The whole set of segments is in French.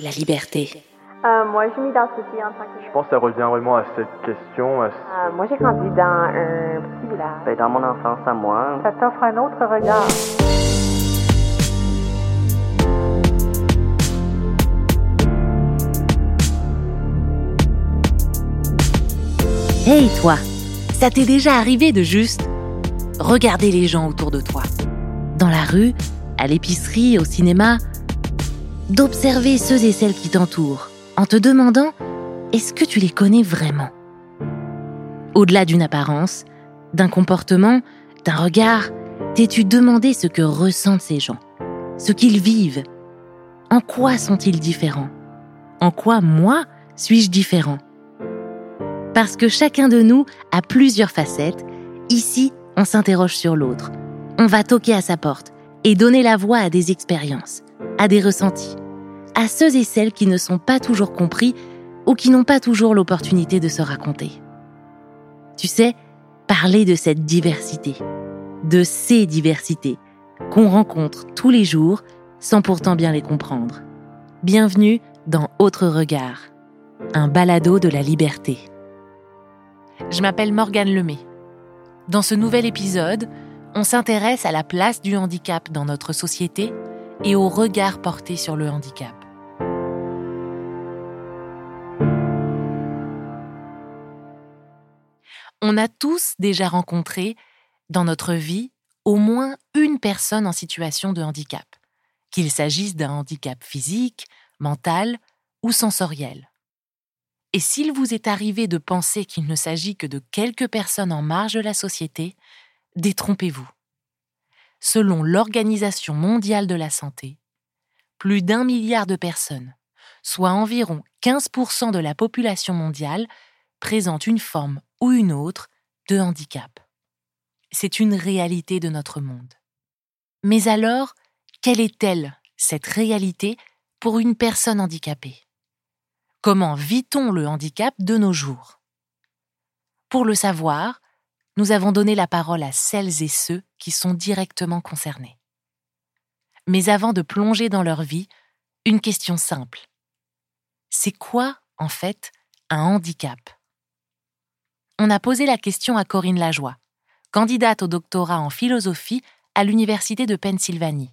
la liberté. Euh, moi, je m'identifie en tant que... Je pense que ça revient vraiment à cette question. à ce- Euh, moi, j'ai grandi dans un petit village. Ben, dans mon enfance à moi, Ça t'offre un autre regard. Hey toi, ça t'est déjà arrivé de juste regarder les gens autour de toi Dans la rue, à l'épicerie, au cinéma, d'observer ceux et celles qui t'entourent en te demandant est-ce que tu les connais vraiment? Au-delà d'une apparence, d'un comportement, d'un regard, t'es-tu demandé ce que ressentent ces gens Ce qu'ils vivent? En quoi sont-ils différents? En quoi, moi, suis-je différent? Parce que chacun de nous a plusieurs facettes, ici, on s'interroge sur l'autre. On va toquer à sa porte et donner la voix à des expériences, à des ressentis, à ceux et celles qui ne sont pas toujours compris ou qui n'ont pas toujours l'opportunité de se raconter. Tu sais, parler de cette diversité, de ces diversités qu'on rencontre tous les jours sans pourtant bien les comprendre. Bienvenue dans Autre Regard, un balado de la liberté. Je m'appelle Morgane Lemay. Dans ce nouvel épisode, on s'intéresse à la place du handicap dans notre société et au regard porté sur le handicap. On a tous déjà rencontré dans notre vie au moins une personne en situation de handicap, qu'il s'agisse d'un handicap physique, mental ou sensoriel. Et s'il vous est arrivé de penser qu'il ne s'agit que de quelques personnes en marge de la société, détrompez-vous. Selon l'Organisation mondiale de la santé, plus d'un milliard de personnes, soit environ 15% de la population mondiale, présentent une forme ou une autre de handicap. C'est une réalité de notre monde. Mais alors, quelle est-elle, cette réalité, pour une personne handicapée? Comment vit-on le handicap de nos jours? Pour le savoir, nous avons donné la parole à celles et ceux qui sont directement concernés. Mais avant de plonger dans leur vie, une question simple. C'est quoi, en fait, un handicap? On a posé la question à Corinne Lajoie, candidate au doctorat en philosophie à l'Université de Pennsylvanie.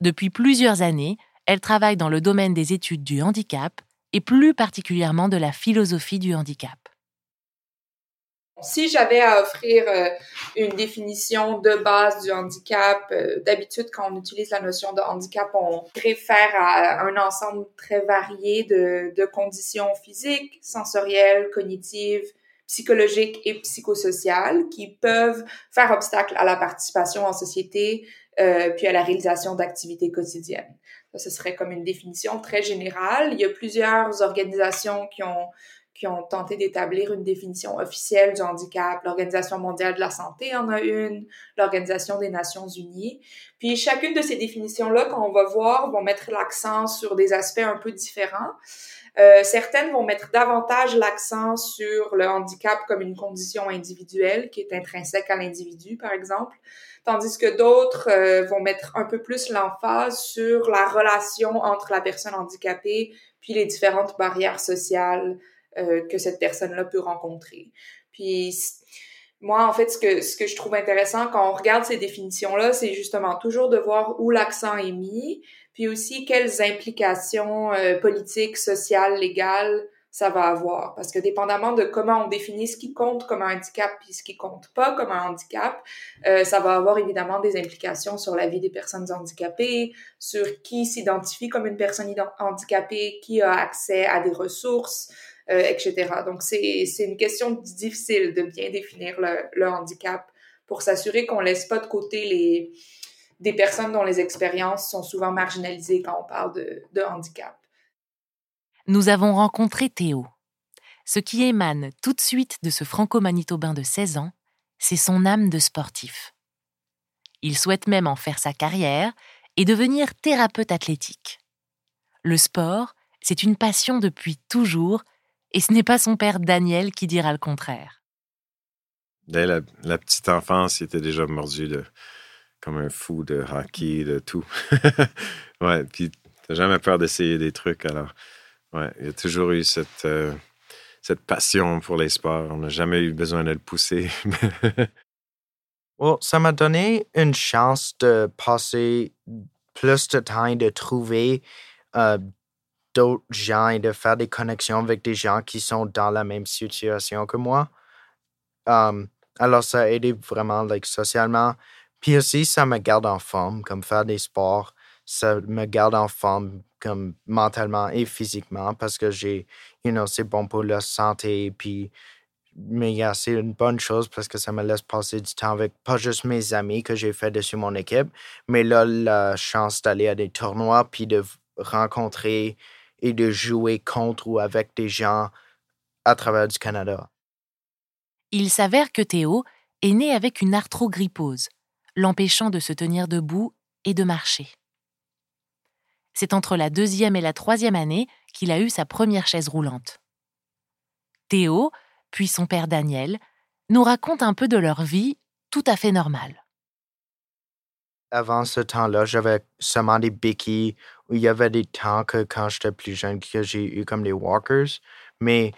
Depuis plusieurs années, elle travaille dans le domaine des études du handicap et plus particulièrement de la philosophie du handicap. Si j'avais à offrir euh, une définition de base du handicap, euh, d'habitude quand on utilise la notion de handicap, on réfère à un ensemble très varié de, conditions physiques, sensorielles, cognitives, psychologiques et psychosociales qui peuvent faire obstacle à la participation en société euh, puis à la réalisation d'activités quotidiennes. Ça, ce serait comme une définition très générale. Il y a plusieurs organisations qui ont qui ont tenté d'établir une définition officielle du handicap. L'Organisation mondiale de la santé en a une, l'Organisation des Nations unies. Puis chacune de ces définitions-là, quand on va voir, vont mettre l'accent sur des aspects un peu différents. Euh, certaines vont mettre davantage l'accent sur le handicap comme une condition individuelle qui est intrinsèque à l'individu, par exemple, tandis que d'autres euh, vont mettre un peu plus l'emphase sur la relation entre la personne handicapée puis les différentes barrières sociales euh, que cette personne-là peut rencontrer. Puis moi, en fait, ce que, je trouve intéressant quand on regarde ces définitions-là, c'est justement toujours de voir où l'accent est mis, puis aussi quelles implications euh, politiques, sociales, légales ça va avoir. Parce que dépendamment de comment on définit ce qui compte comme un handicap puis ce qui compte pas comme un handicap, euh, ça va avoir évidemment des implications sur la vie des personnes handicapées, sur qui s'identifie comme une personne handicapée, qui a accès à des ressources, euh, etc. Donc, c'est, une question difficile de bien définir le, handicap pour s'assurer qu'on laisse pas de côté les, des personnes dont les expériences sont souvent marginalisées quand on parle de handicap. Nous avons rencontré Théo. Ce qui émane tout de suite de ce franco-manitobain de 16 ans, c'est son âme de sportif. Il souhaite même en faire sa carrière et devenir thérapeute athlétique. Le sport, c'est une passion depuis toujours et ce n'est pas son père Daniel qui dira le contraire. Dès la, la petite enfance, il était déjà mordu de, comme un fou de hockey, de tout. ouais, puis T'as jamais peur d'essayer des trucs. Alors, ouais, il y a toujours eu cette, euh, cette passion pour les sports. On n'a jamais eu besoin de le pousser. Well, ça m'a donné une chance de passer plus de temps et de trouver euh, d'autres gens et de faire des connexions avec des gens qui sont dans la même situation que moi. Um, alors, ça a aidé vraiment like, socialement. Puis aussi, ça me garde en forme, comme faire des sports. Ça me garde en forme comme mentalement et physiquement parce que j'ai, you know, c'est bon pour la santé. Puis, mais yeah, c'est une bonne chose parce que ça me laisse passer du temps avec pas juste mes amis que j'ai fait dessus mon équipe, mais là, la chance d'aller à des tournois puis de rencontrer et de jouer contre ou avec des gens à travers du Canada. Il s'avère que Théo est né avec une arthrogrypose, l'empêchant de se tenir debout et de marcher. C'est entre la deuxième et la troisième année qu'il a eu sa première chaise roulante. Théo, puis son père Daniel, nous racontent un peu de leur vie tout à fait normale. Avant ce temps-là, j'avais seulement des béquilles il y avait des temps que quand j'étais plus jeune que j'ai eu comme des walkers. Mais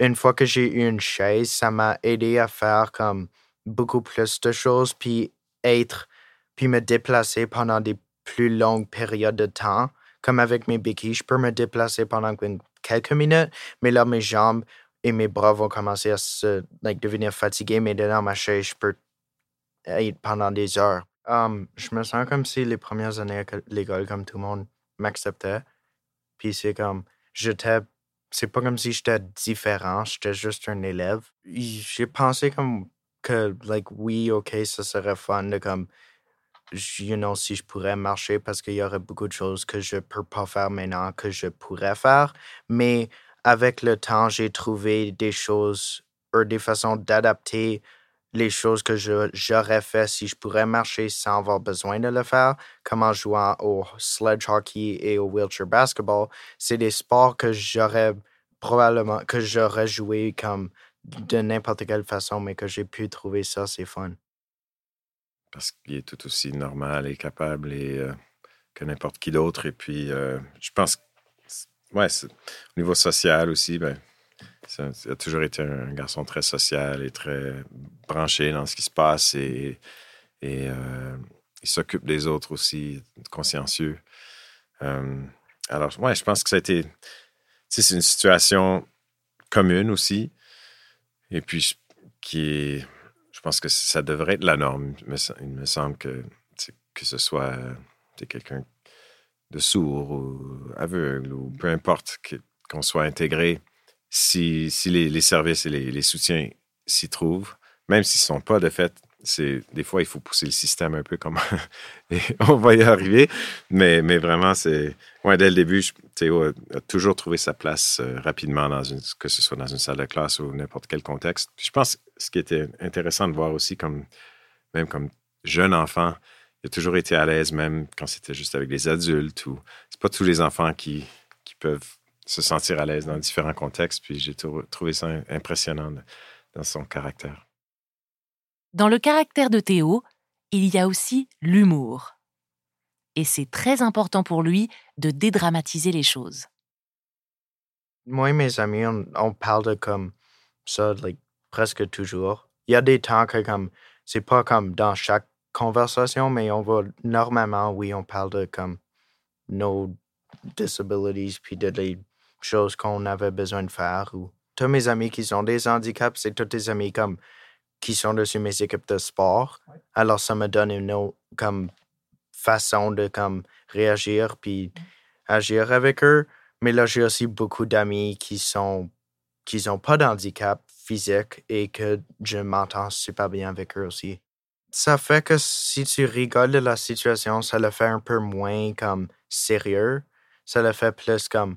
une fois que j'ai eu une chaise, ça m'a aidé à faire comme beaucoup plus de choses, puis être, puis me déplacer pendant des plus longues périodes de temps. Comme avec mes béquilles, je peux me déplacer pendant quelques minutes, mais là, mes jambes et mes bras vont commencer à se, like, devenir fatigués, mais dans ma chaise, je peux être pendant des heures. Je me sens comme si les premières années à l'école, comme tout le monde m'acceptait. Puis c'est comme, j'étais, c'est pas comme si j'étais différent, j'étais juste un élève. J'ai pensé comme que, like, oui, ok, ça serait fun de comme, you know, si je pourrais marcher parce qu'il y aurait beaucoup de choses que je peux pas faire maintenant que je pourrais faire. Mais avec le temps, j'ai trouvé des choses ou des façons d'adapter les choses que j'aurais fait si je pourrais marcher sans avoir besoin de le faire, comme en jouant au sledge hockey et au wheelchair basketball, c'est des sports que j'aurais probablement que j'aurais joué comme de n'importe quelle façon, mais que j'ai pu trouver ça, c'est fun. Parce qu'il est tout aussi normal et capable et, euh, que n'importe qui d'autre. Et puis, euh, je pense, ouais, au niveau social aussi, ben, il a toujours été un garçon très social et très branché dans ce qui se passe et, euh, il s'occupe des autres aussi, consciencieux. Euh, alors, ouais, je pense que ça a été. C'est une situation commune aussi. Et puis, qui. Je pense que ça devrait être la norme. Il me semble que, que ce soit quelqu'un de sourd ou aveugle ou peu importe qu'on soit intégré si, les, services et les, soutiens s'y trouvent, même s'ils ne sont pas de fait, c'est des fois il faut pousser le système un peu comme on va y arriver. Mais, mais vraiment, c'est ouais, dès le début, Théo a, toujours trouvé sa place euh, rapidement que ce soit dans une salle de classe ou n'importe quel contexte. je pense ce qui était intéressant de voir aussi comme même comme jeune enfant, il a toujours été à l'aise, même quand c'était juste avec des adultes ou c'est pas tous les enfants qui, qui peuvent se sentir à l'aise dans différents contextes. Puis j'ai trouvé ça impressionnant dans son caractère. Dans le caractère de Théo, il y a aussi l'humour. Et c'est très important pour lui de dédramatiser les choses. Moi et mes amis, on, parle de comme ça like, presque toujours. Il y a des temps que comme c'est pas comme dans chaque conversation, mais on va normalement, oui, on parle de comme nos disabilities puis de les choses qu'on avait besoin de faire. Ou tous mes amis qui ont des handicaps, c'est tous des amis comme qui sont dessus mes équipes de sport. Alors ça me donne une autre comme façon de comme réagir puis mmh. agir avec eux. Mais là, j'ai aussi beaucoup d'amis qui sont qui n'ont pas d'handicap physique et que je m'entends super bien avec eux aussi. Ça fait que si tu rigoles de la situation, ça le fait un peu moins comme sérieux. Ça le fait plus comme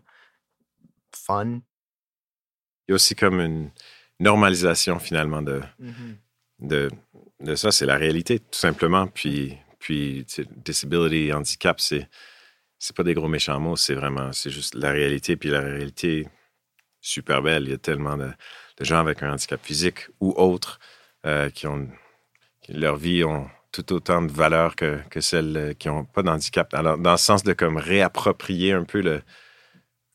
fun. Il y a aussi comme une normalisation finalement de, mm-hmm. de, de, ça. C'est la réalité, tout simplement. Puis, puis disability, handicap, c'est c'est pas des gros méchants mots, c'est vraiment, c'est juste la réalité. Puis la réalité, super belle. Il y a tellement de, de gens avec un handicap physique ou autre euh, qui ont, leur vie ont, tout autant de valeur que, que celles qui n'ont pas d'handicap. Alors, dans le sens de comme réapproprier un peu le,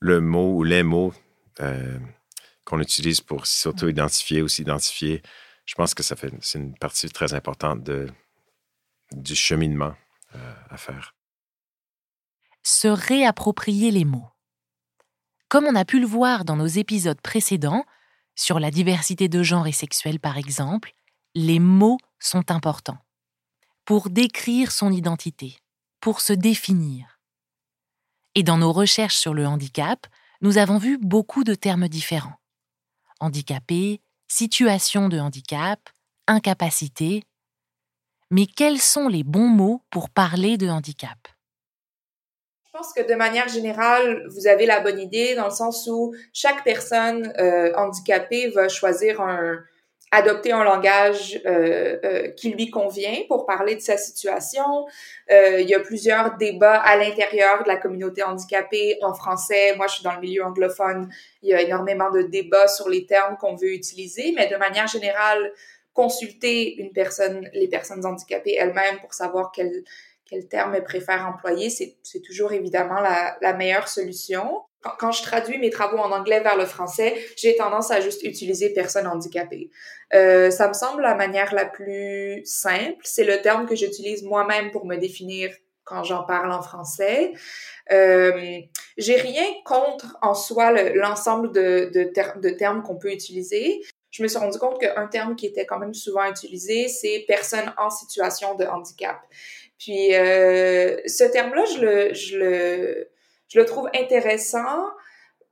le mot ou les mots euh, qu'on utilise pour s'auto-identifier ou s'identifier, je pense que ça fait c'est une partie très importante de, du cheminement euh, à faire. Se réapproprier les mots. Comme on a pu le voir dans nos épisodes précédents, sur la diversité de genre et sexuel par exemple, les mots sont importants. Pour décrire son identité, pour se définir. Et dans nos recherches sur le handicap, nous avons vu beaucoup de termes différents. Handicapé, situation de handicap, incapacité. Mais quels sont les bons mots pour parler de handicap? Je pense que de manière générale, vous avez la bonne idée dans le sens où chaque personne euh, handicapée va choisir un, adopter un langage euh, euh, qui lui convient pour parler de sa situation. Euh, il y a plusieurs débats à l'intérieur de la communauté handicapée en français. Moi, je suis dans le milieu anglophone. Il y a énormément de débats sur les termes qu'on veut utiliser, mais de manière générale, consulter une personne, les personnes handicapées elles-mêmes pour savoir quel, quel terme elles préfèrent employer, c'est toujours évidemment la, la meilleure solution quand je traduis mes travaux en anglais vers le français, j'ai tendance à juste utiliser personne handicapée. Euh, ça me semble la manière la plus simple. C'est le terme que j'utilise moi-même pour me définir quand j'en parle en français. Euh, j'ai rien contre en soi l'ensemble de, de, termes qu'on peut utiliser. Je me suis rendu compte qu'un terme qui était quand même souvent utilisé, c'est personne en situation de handicap. Puis euh, ce terme-là, je le je le trouve intéressant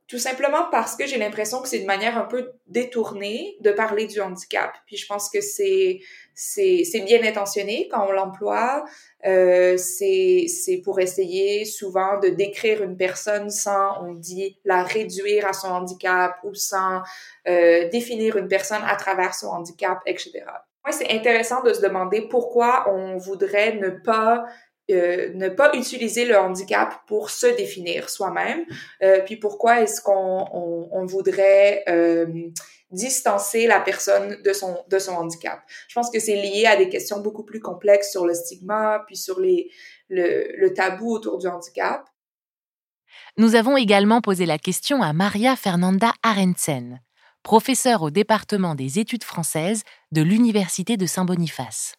tout simplement parce que j'ai l'impression que c'est une manière un peu détournée de parler du handicap. Puis je pense que c'est c'est bien intentionné quand on l'emploie. Euh, c'est c'est pour essayer souvent de décrire une personne sans on dit la réduire à son handicap ou sans euh, définir une personne à travers son handicap, etc. Moi, c'est intéressant de se demander pourquoi on voudrait ne pas euh, ne pas utiliser le handicap pour se définir soi-même, euh, puis pourquoi est-ce qu'on on, on voudrait euh, distancer la personne de son de son handicap? Je pense que c'est lié à des questions beaucoup plus complexes sur le stigma, puis sur les le, tabou autour du handicap. Nous avons également posé la question à Maria Fernanda Arensen, professeure au département des études françaises de l'Université de Saint-Boniface.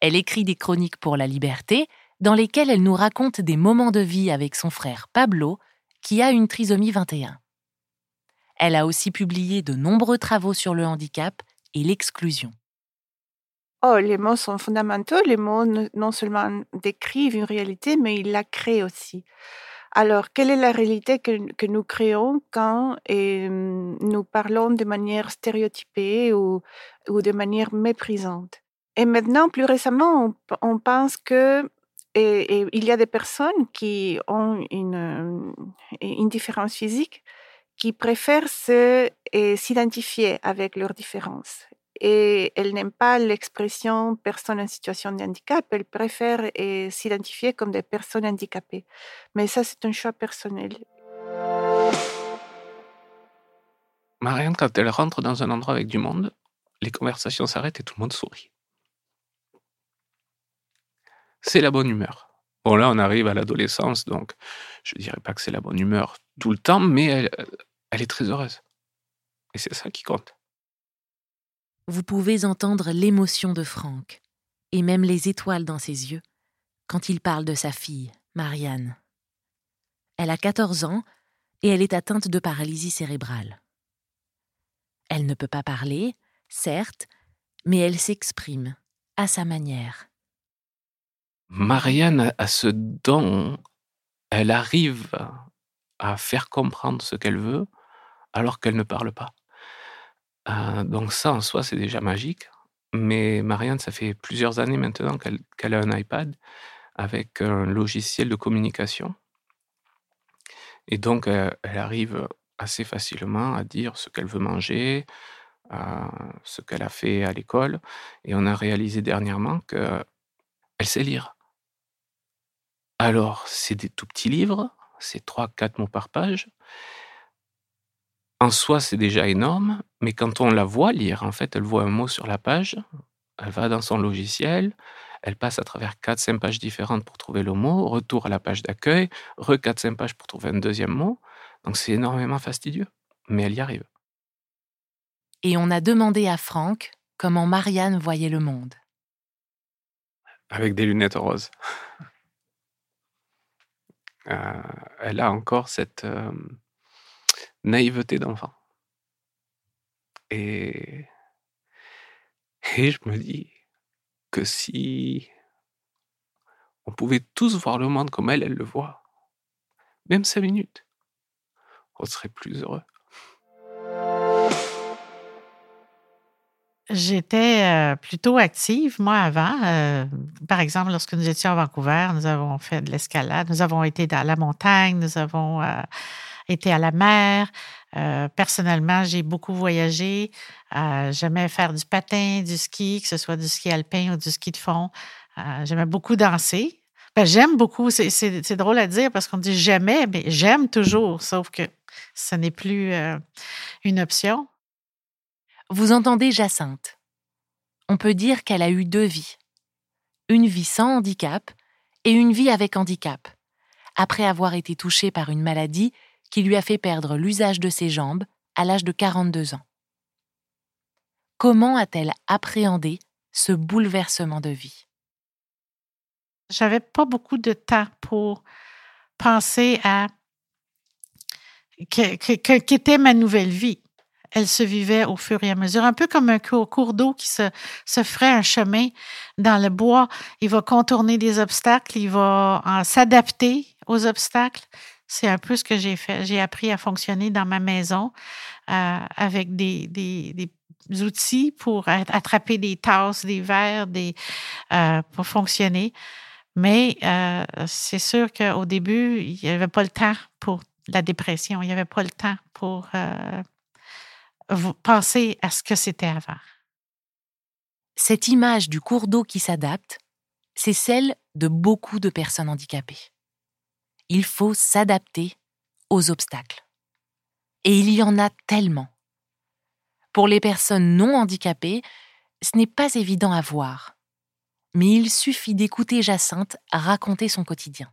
Elle écrit des chroniques pour la liberté, dans lesquelles elle nous raconte des moments de vie avec son frère Pablo, qui a une trisomie 21. Elle a aussi publié de nombreux travaux sur le handicap et l'exclusion. Oh, les mots sont fondamentaux. Les mots non seulement décrivent une réalité, mais ils la créent aussi. Alors, quelle est la réalité que, nous créons quand nous parlons de manière stéréotypée ou de manière méprisante? Et maintenant, plus récemment, on, pense que il y a des personnes qui ont une, une différence physique qui préfèrent s'identifier avec leurs différences. Et elles n'aiment pas l'expression personne en situation de handicap, elles préfèrent s'identifier comme des personnes handicapées. Mais ça, c'est un choix personnel. Marianne, quand elle rentre dans un endroit avec du monde, les conversations s'arrêtent et tout le monde sourit c'est la bonne humeur. Bon, là, on arrive à l'adolescence, donc je ne dirais pas que c'est la bonne humeur tout le temps, mais elle, elle est très heureuse. Et c'est ça qui compte. Vous pouvez entendre l'émotion de Franck, et même les étoiles dans ses yeux, quand il parle de sa fille, Marianne. Elle a 14 ans et elle est atteinte de paralysie cérébrale. Elle ne peut pas parler, certes, mais elle s'exprime à sa manière. Marianne a ce don, elle arrive à faire comprendre ce qu'elle veut alors qu'elle ne parle pas. Euh, donc ça, en soi, c'est déjà magique. Mais Marianne, ça fait plusieurs années maintenant qu'elle a un iPad avec un logiciel de communication. Et donc, euh, elle arrive assez facilement à dire ce qu'elle veut manger, euh, ce qu'elle a fait à l'école. Et on a réalisé dernièrement qu'elle sait lire. Alors, c'est des tout petits livres, c'est 3-4 mots par page. En soi, c'est déjà énorme, mais quand on la voit lire, en fait, elle voit un mot sur la page, Elle va dans son logiciel, elle passe à travers 4-5 pages différentes pour trouver le mot, retour à la page d'accueil, re 4-5 pages pour trouver un deuxième mot. Donc c'est énormément fastidieux, mais elle y arrive. Et on a demandé à Franck comment Marianne voyait le monde. Avec des lunettes roses. Euh, elle a encore cette euh, naïveté d'enfant. Et, et je me dis que si on pouvait tous voir le monde comme elle, elle le voit, même cinq minutes, on serait plus heureux. J'étais euh, plutôt active, moi, avant. Euh, par exemple, lorsque nous étions à Vancouver, nous avons fait de l'escalade, nous avons été dans la montagne, nous avons euh, été à la mer. personnellement, j'ai beaucoup voyagé. J'aimais faire du patin, du ski, que ce soit du ski alpin ou du ski de fond. J'aimais beaucoup danser. Ben, j'aime beaucoup, c'est drôle à dire parce qu'on dit j'aimais, mais j'aime toujours, sauf que ce n'est plus une option. Vous entendez Jacinthe. On peut dire qu'elle a eu deux vies. Une vie sans handicap et une vie avec handicap, après avoir été touchée par une maladie qui lui a fait perdre l'usage de ses jambes à l'âge de 42 ans. Comment a-t-elle appréhendé ce bouleversement de vie? J'avais pas beaucoup de temps pour penser à qu'était ma nouvelle vie elle se vivait au fur et à mesure, un peu comme un cours, d'eau qui se, se ferait un chemin dans le bois. Il va contourner des obstacles, il va s'adapter aux obstacles. C'est un peu ce que j'ai fait. J'ai appris à fonctionner dans ma maison euh, avec des, des, des, outils pour attraper des tasses, des verres, des, euh, pour fonctionner. Mais euh, c'est sûr qu'au début, il n'y avait pas le temps pour la dépression, il n'y avait pas le temps pour vous pensez à ce que c'était avant? Cette image du cours d'eau qui s'adapte, c'est celle de beaucoup de personnes handicapées. Il faut s'adapter aux obstacles. Et il y en a tellement. Pour les personnes non handicapées, ce n'est pas évident à voir. Mais il suffit d'écouter Jacinthe raconter son quotidien.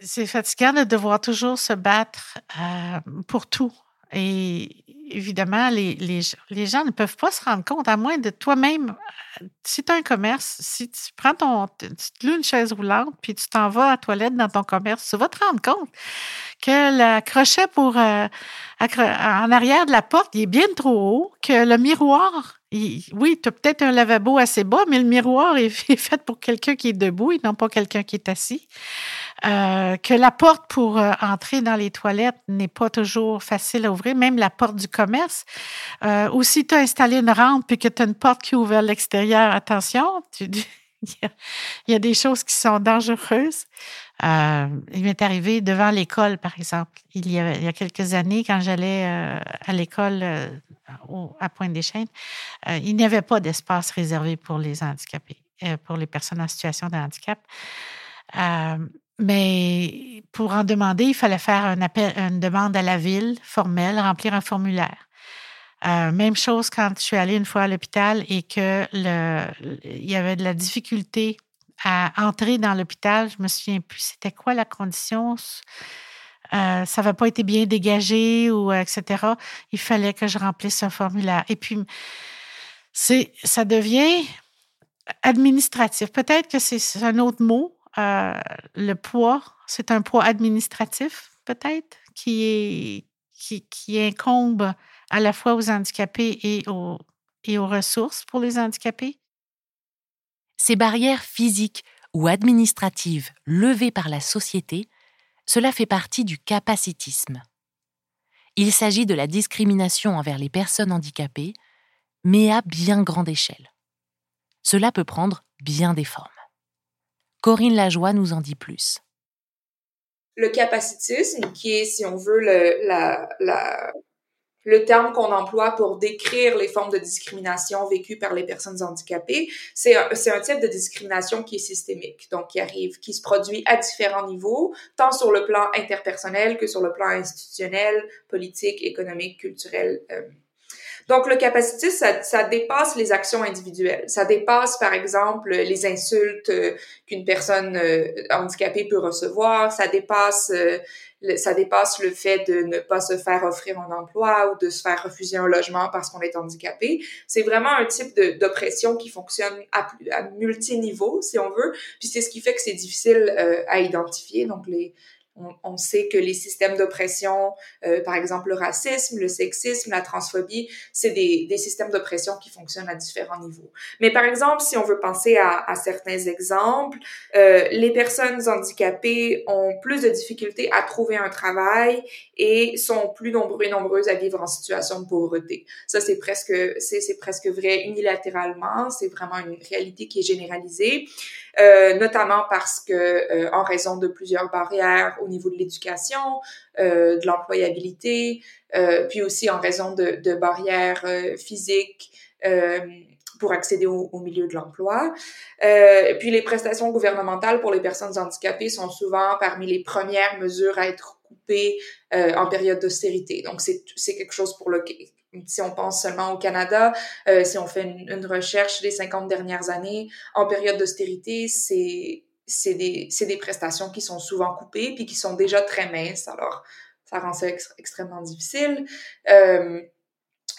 C'est fatigant de devoir toujours se battre euh, pour tout. Et évidemment, les, les, les, gens ne peuvent pas se rendre compte, à moins de toi-même. Si tu as un commerce, si tu prends ton. Tu te loues une chaise roulante, puis tu t'en vas à toilette dans ton commerce, tu vas te rendre compte que le crochet pour. Euh, en arrière de la porte, il est bien trop haut, que le miroir. oui, tu as peut-être un lavabo assez bas, mais le miroir est fait pour quelqu'un qui est debout et non pas quelqu'un qui est assis. Euh, que la porte pour euh, entrer dans les toilettes n'est pas toujours facile à ouvrir, même la porte du commerce. Euh, ou si tu as installé une rampe et que tu as une porte qui ouvre à l'extérieur, attention, il, y a, des choses qui sont dangereuses. Euh, il m'est arrivé devant l'école, par exemple. Il y, a, il y a quelques années, quand j'allais à l'école à Pointe-des-Chênes, il n'y avait pas d'espace réservé pour les handicapés, pour les personnes en situation de handicap. Mais pour en demander, il fallait faire une demande à la ville formelle, remplir un formulaire. Euh, même chose quand je suis allée une fois à l'hôpital et que il y avait de la difficulté à entrer dans l'hôpital. Je me souviens plus c'était quoi la condition. Euh, ça n'avait pas été bien dégagé ou etc. Il fallait que je remplisse un formulaire. Et puis, c'est, ça devient administratif. Peut-être que c'est un autre mot, euh, le poids, c'est un poids administratif peut-être qui, qui, incombe à la fois aux handicapés et aux, et aux ressources pour les handicapés? Ces barrières physiques ou administratives levées par la société, cela fait partie du capacitisme. Il s'agit de la discrimination envers les personnes handicapées, mais à bien grande échelle. Cela peut prendre bien des formes. Corinne Lajoie nous en dit plus. Le capacitisme, qui est, si on veut, le, terme qu'on emploie pour décrire les formes de discrimination vécues par les personnes handicapées, c'est un, un type de discrimination qui est systémique, donc qui arrive, qui se produit à différents niveaux, tant sur le plan interpersonnel que sur le plan institutionnel, politique, économique, culturel. Euh. Donc, le capacitisme, ça, ça, dépasse les actions individuelles. Ça dépasse, par exemple, les insultes euh, qu'une personne euh, handicapée peut recevoir. Ça dépasse, euh, le, ça dépasse le fait de ne pas se faire offrir un emploi ou de se faire refuser un logement parce qu'on est handicapé. C'est vraiment un type d'oppression qui fonctionne à, à multiniveaux, si on veut. Puis c'est ce qui fait que c'est difficile à identifier. Donc, les, on, sait que les systèmes d'oppression, euh, par exemple le racisme, le sexisme, la transphobie, c'est des, des, systèmes d'oppression qui fonctionnent à différents niveaux. Mais par exemple, si on veut penser à, à certains exemples, euh, les personnes handicapées ont plus de difficultés à trouver un travail et sont plus nombreux et nombreuses à vivre en situation de pauvreté. Ça, c'est presque, c'est presque vrai unilatéralement. C'est vraiment une réalité qui est généralisée. Euh, notamment parce que euh, en raison de plusieurs barrières au niveau de l'éducation, euh, de l'employabilité, puis aussi en raison de, de barrières physiques pour accéder au, au, milieu de l'emploi. Euh, puis les prestations gouvernementales pour les personnes handicapées sont souvent parmi les premières mesures à être coupées euh, en période d'austérité. Donc c'est quelque chose pour lequel si on pense seulement au Canada, euh, si on fait une, une, recherche des 50 dernières années, en période d'austérité, c'est c'est des, des prestations qui sont souvent coupées puis qui sont déjà très minces. Alors, ça rend ça extrêmement difficile. Euh,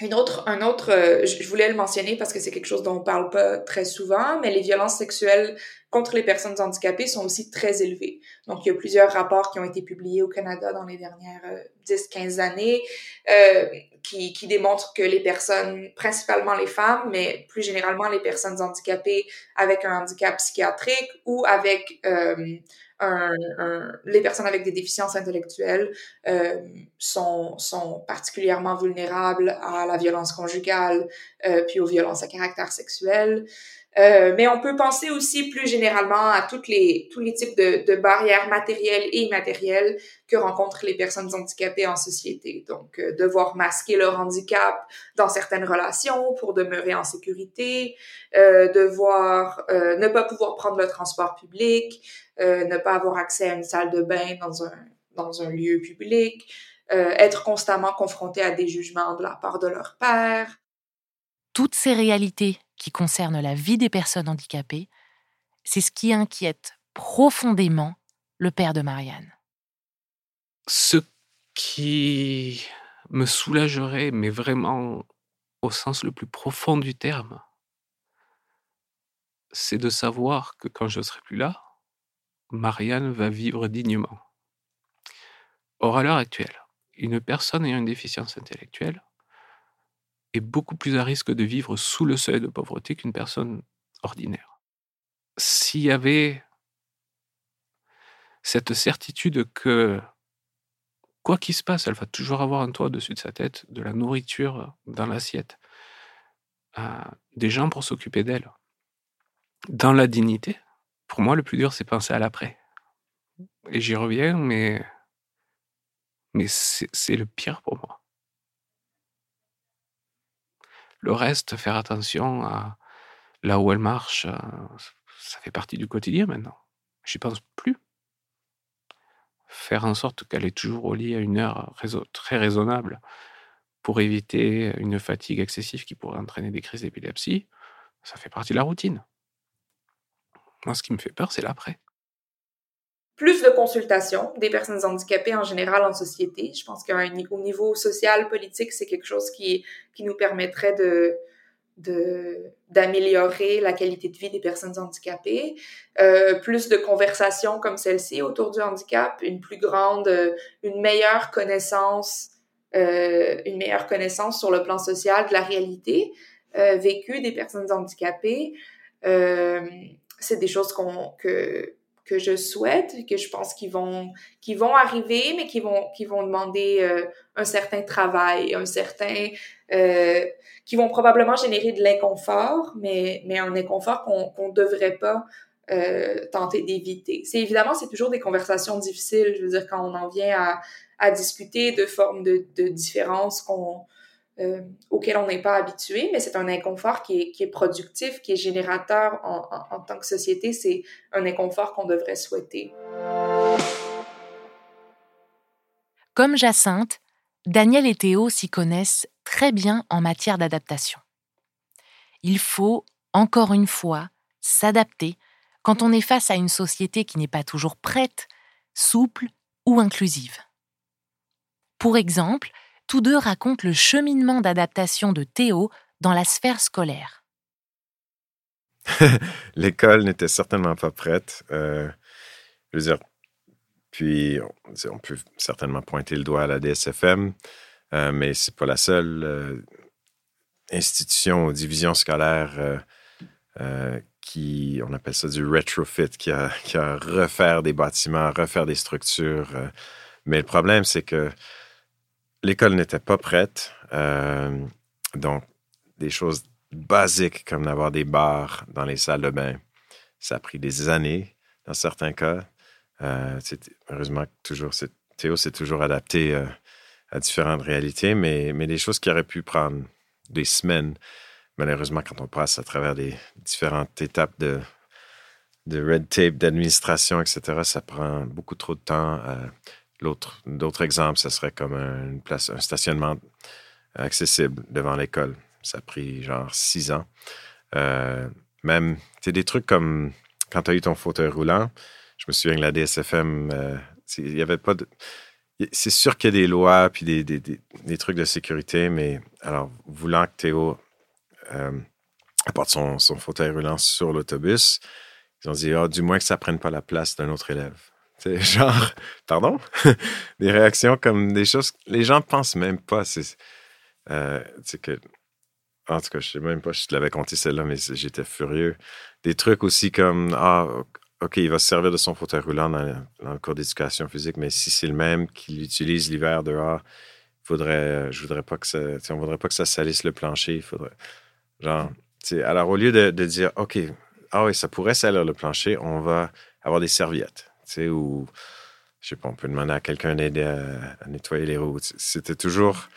une autre, un autre, euh, je voulais le mentionner parce que c'est quelque chose dont on parle pas très souvent, mais les violences sexuelles contre les personnes handicapées sont aussi très élevées. Donc, il y a plusieurs rapports qui ont été publiés au Canada dans les dernières 10-15 euh, années euh, qui, qui démontrent que les personnes, principalement les femmes, mais plus généralement les personnes handicapées avec un handicap psychiatrique ou avec les personnes avec des déficiences intellectuelles euh, sont, sont particulièrement vulnérables à la violence conjugale, euh, puis aux violences à caractère sexuel. Euh, mais on peut penser aussi plus généralement à toutes les, tous les types de, de barrières matérielles et immatérielles que rencontrent les personnes handicapées en société. Donc, euh, devoir masquer leur handicap dans certaines relations pour demeurer en sécurité, euh, devoir euh, ne pas pouvoir prendre le transport public, euh, ne pas avoir accès à une salle de bain dans un, dans un lieu public, être constamment confronté à des jugements de la part de leur père. Toutes ces réalités qui concerne la vie des personnes handicapées, c'est ce qui inquiète profondément le père de Marianne. Ce qui me soulagerait, mais vraiment au sens le plus profond du terme, c'est de savoir que quand je ne serai plus là, Marianne va vivre dignement. Or, à l'heure actuelle, une personne ayant une déficience intellectuelle est beaucoup plus à risque de vivre sous le seuil de pauvreté qu'une personne ordinaire. S'il y avait cette certitude que quoi qu'il se passe, elle va toujours avoir un toit au-dessus de sa tête, de la nourriture dans l'assiette, euh, des gens pour s'occuper d'elle, dans la dignité, pour moi, le plus dur, c'est penser à l'après. Et j'y reviens, mais, mais c'est le pire pour moi. Le reste, faire attention à là où elle marche, euh, ça fait partie du quotidien maintenant. J'y pense plus. Faire en sorte qu'elle est toujours au lit à une heure très raisonnable pour éviter une fatigue excessive qui pourrait entraîner des crises d'épilepsie, ça fait partie de la routine. Moi, ce qui me fait peur, c'est l'après plus de consultation des personnes handicapées en général en société. Je pense qu'au niveau social, politique, c'est quelque chose qui, qui nous permettrait de d'améliorer la qualité de vie des personnes handicapées, euh, plus de conversations comme celle-ci autour du handicap, une plus grande, une meilleure connaissance, euh, une meilleure connaissance sur le plan social de la réalité euh, vécue des personnes handicapées. Euh, c'est des choses qu'on que que je souhaite, que je pense qu'ils vont, qu'ils vont arriver, mais qui vont, qui vont demander euh, un certain travail, un certain, euh, qui vont probablement générer de l'inconfort, mais, mais un inconfort qu'on qu'on devrait pas euh, tenter d'éviter. C'est évidemment, c'est toujours des conversations difficiles. Je veux dire, quand on en vient à, à discuter de formes de, de différences qu'on euh, auquel on n'est pas habitué, mais c'est un inconfort qui est, qui est, productif, qui est générateur en, en, en tant que société. C'est un inconfort qu'on devrait souhaiter. Comme Jacinthe, Daniel et Théo s'y connaissent très bien en matière d'adaptation. Il faut, encore une fois, s'adapter quand on est face à une société qui n'est pas toujours prête, souple ou inclusive. Pour exemple, tous deux racontent le cheminement d'adaptation de Théo dans la sphère scolaire. L'école n'était certainement pas prête. Euh, je veux dire, puis on, peut certainement pointer le doigt à la DSFM, euh, mais c'est pas la seule euh, institution ou division scolaire euh, qui, on appelle ça du retrofit, qui a, qui a refaire des bâtiments, refaire des structures. mais le problème, c'est que l'école n'était pas prête. donc, des choses basiques comme d'avoir des bars dans les salles de bain, ça a pris des années dans certains cas. Euh, heureusement, toujours, Théo s'est toujours adapté euh, à différentes réalités, mais, mais des choses qui auraient pu prendre des semaines. Malheureusement, quand on passe à travers des différentes étapes de, de red tape, d'administration, etc., ça prend beaucoup trop de temps. Euh, l'autre, d'autres exemples, ça serait comme une place, un stationnement accessible devant l'école. Ça a pris genre six ans. même, tu des trucs comme quand tu as eu ton fauteuil roulant, je me souviens que la DSFM, euh, il y avait pas de. C'est sûr qu'il y a des lois puis des, des, trucs de sécurité, mais alors, voulant que Théo euh, apporte son, son, fauteuil roulant sur l'autobus, ils ont dit ah, du moins que ça ne prenne pas la place d'un autre élève. C'est genre, pardon? des réactions comme des choses. Les gens pensent même pas. C'est euh, que. En tout cas, je sais même pas je te l'avais compté celle-là, mais j'étais furieux. Des trucs aussi comme Ah, OK, il va se servir de son fauteuil roulant dans, le cours d'éducation physique, mais si c'est le même qu'il utilise l'hiver dehors, faudrait, je voudrais pas que ça, voudrait pas que ça salisse le plancher. Faudrait, alors au lieu de, dire, OK, ah oui, ça pourrait salir le plancher, on va avoir des serviettes, sais, ou, je sais pas, on peut demander à quelqu'un d'aider à, nettoyer les roues. C'était toujours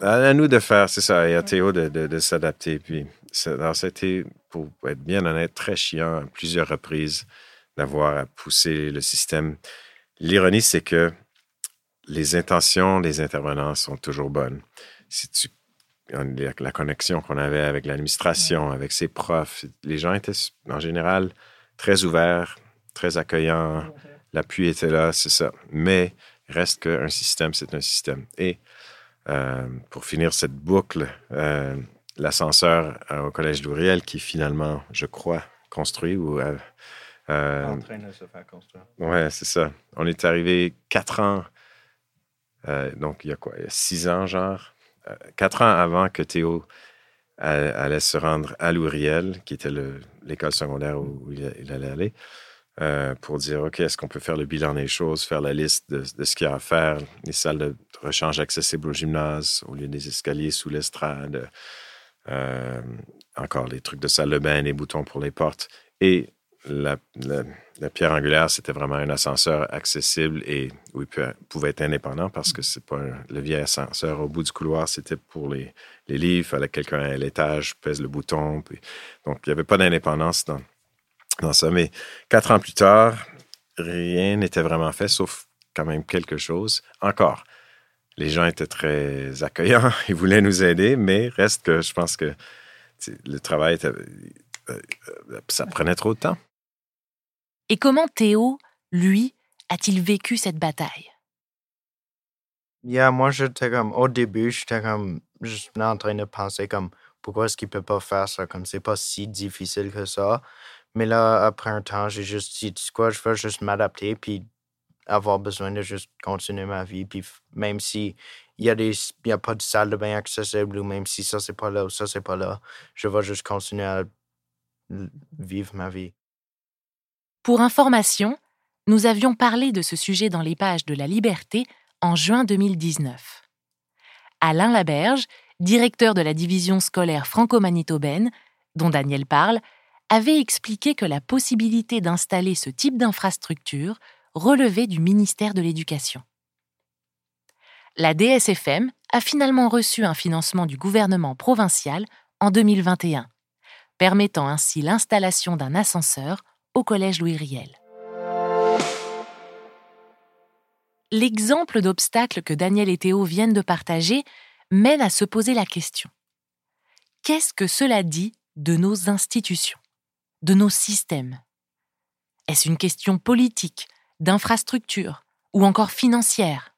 à, nous de faire, c'est ça, et à Théo de, s'adapter. Puis, ça, ça a été, pour être bien honnête, très chiant à plusieurs reprises d'avoir à pousser le système. L'ironie, c'est que les intentions des intervenants sont toujours bonnes. Si tu la connexion qu'on avait avec l'administration, avec ses profs, les gens étaient en général très ouverts, très accueillants. L'appui était là, c'est ça. Mais reste qu'un système, c'est un système. Et euh, pour finir cette boucle, euh, l'ascenseur au Collège d'Ouriel, qui finalement, je crois, construit ou euh, en train de se faire construire. Ouais, c'est ça. On est arrivé quatre ans, euh, donc il y a quoi, il y a six ans, genre, euh, quatre ans avant que Théo allait se rendre à Louriel, qui était l'école secondaire où il, allait aller, pour dire, OK, est-ce qu'on peut faire le bilan des choses, faire la liste de, ce qu'il y a à faire, les salles de rechange accessibles au gymnase, au lieu des escaliers sous l'estrade, encore les trucs de salle de bain, les boutons pour les portes. Et la, pierre angulaire, c'était vraiment un ascenseur accessible et où il pouvait être indépendant parce que c'est pas le vieil ascenseur au bout du couloir, c'était pour les, les livres. Il fallait quelqu'un à l'étage pèse le bouton. donc, il n'y avait pas d'indépendance dans, dans ça. Mais quatre ans plus tard, rien n'était vraiment fait, sauf quand même quelque chose. Encore, les gens étaient très accueillants, ils voulaient nous aider, mais reste que je pense que le travail était, euh, euh, ça prenait trop de temps. Et comment Théo, lui, a-t-il vécu cette bataille? Yeah, moi, j'étais comme, au début, j'étais comme, juste en train de penser comme, pourquoi est-ce qu'il peut pas faire ça? Comme, c'est pas si difficile que ça. Mais là, après un temps, j'ai juste dit, tu sais quoi, je veux juste m'adapter, puis avoir besoin de juste continuer ma vie. Puis même si il y a des, y a pas de salle de bain accessible, ou même si ça, c'est pas là, ou ça, c'est pas là, je vais juste continuer à vivre ma vie. Pour information, nous avions parlé de ce sujet dans les pages de La Liberté en juin 2019. Alain Laberge, directeur de la division scolaire franco-manitobaine, dont Daniel parle, avait expliqué que la possibilité d'installer ce type d'infrastructure relevait du ministère de l'Éducation. La DSFM a finalement reçu un financement du gouvernement provincial en 2021, permettant ainsi l'installation d'un ascenseur au Collège Louis Riel. L'exemple d'obstacle que Daniel et Théo viennent de partager mène à se poser la question. Qu'est-ce que cela dit de nos institutions, de nos systèmes? Est-ce une question politique, d'infrastructure ou encore financière?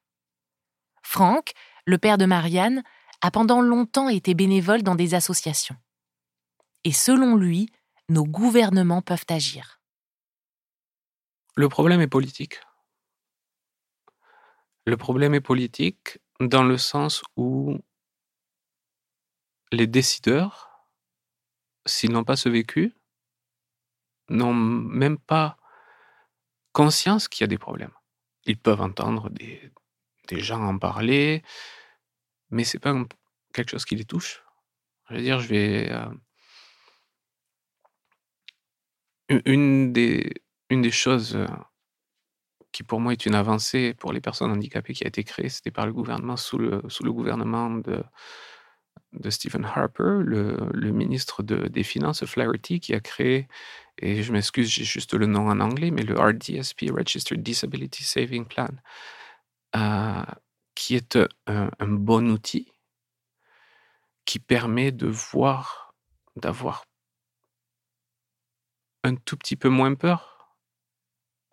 Franck, le père de Marianne, a pendant longtemps été bénévole dans des associations. Et selon lui, nos gouvernements peuvent agir. Le problème est politique. Le problème est politique dans le sens où les décideurs, s'ils n'ont pas ce vécu, n'ont même pas conscience qu'il y a des problèmes. Ils peuvent entendre des, gens en parler, mais c'est pas quelque chose qui les touche. Je veux dire, je vais. Euh, une, des, une des choses euh, qui pour moi est une avancée pour les personnes handicapées qui a été créée, c'était par le gouvernement, sous le, sous le gouvernement de, de Stephen Harper, le, ministre de, des Finances, Flaherty, qui a créé, et je m'excuse, j'ai juste le nom en anglais, mais le RDSP, Registered Disability Saving Plan, euh, qui est un, bon outil qui permet de voir, d'avoir un tout petit peu moins peur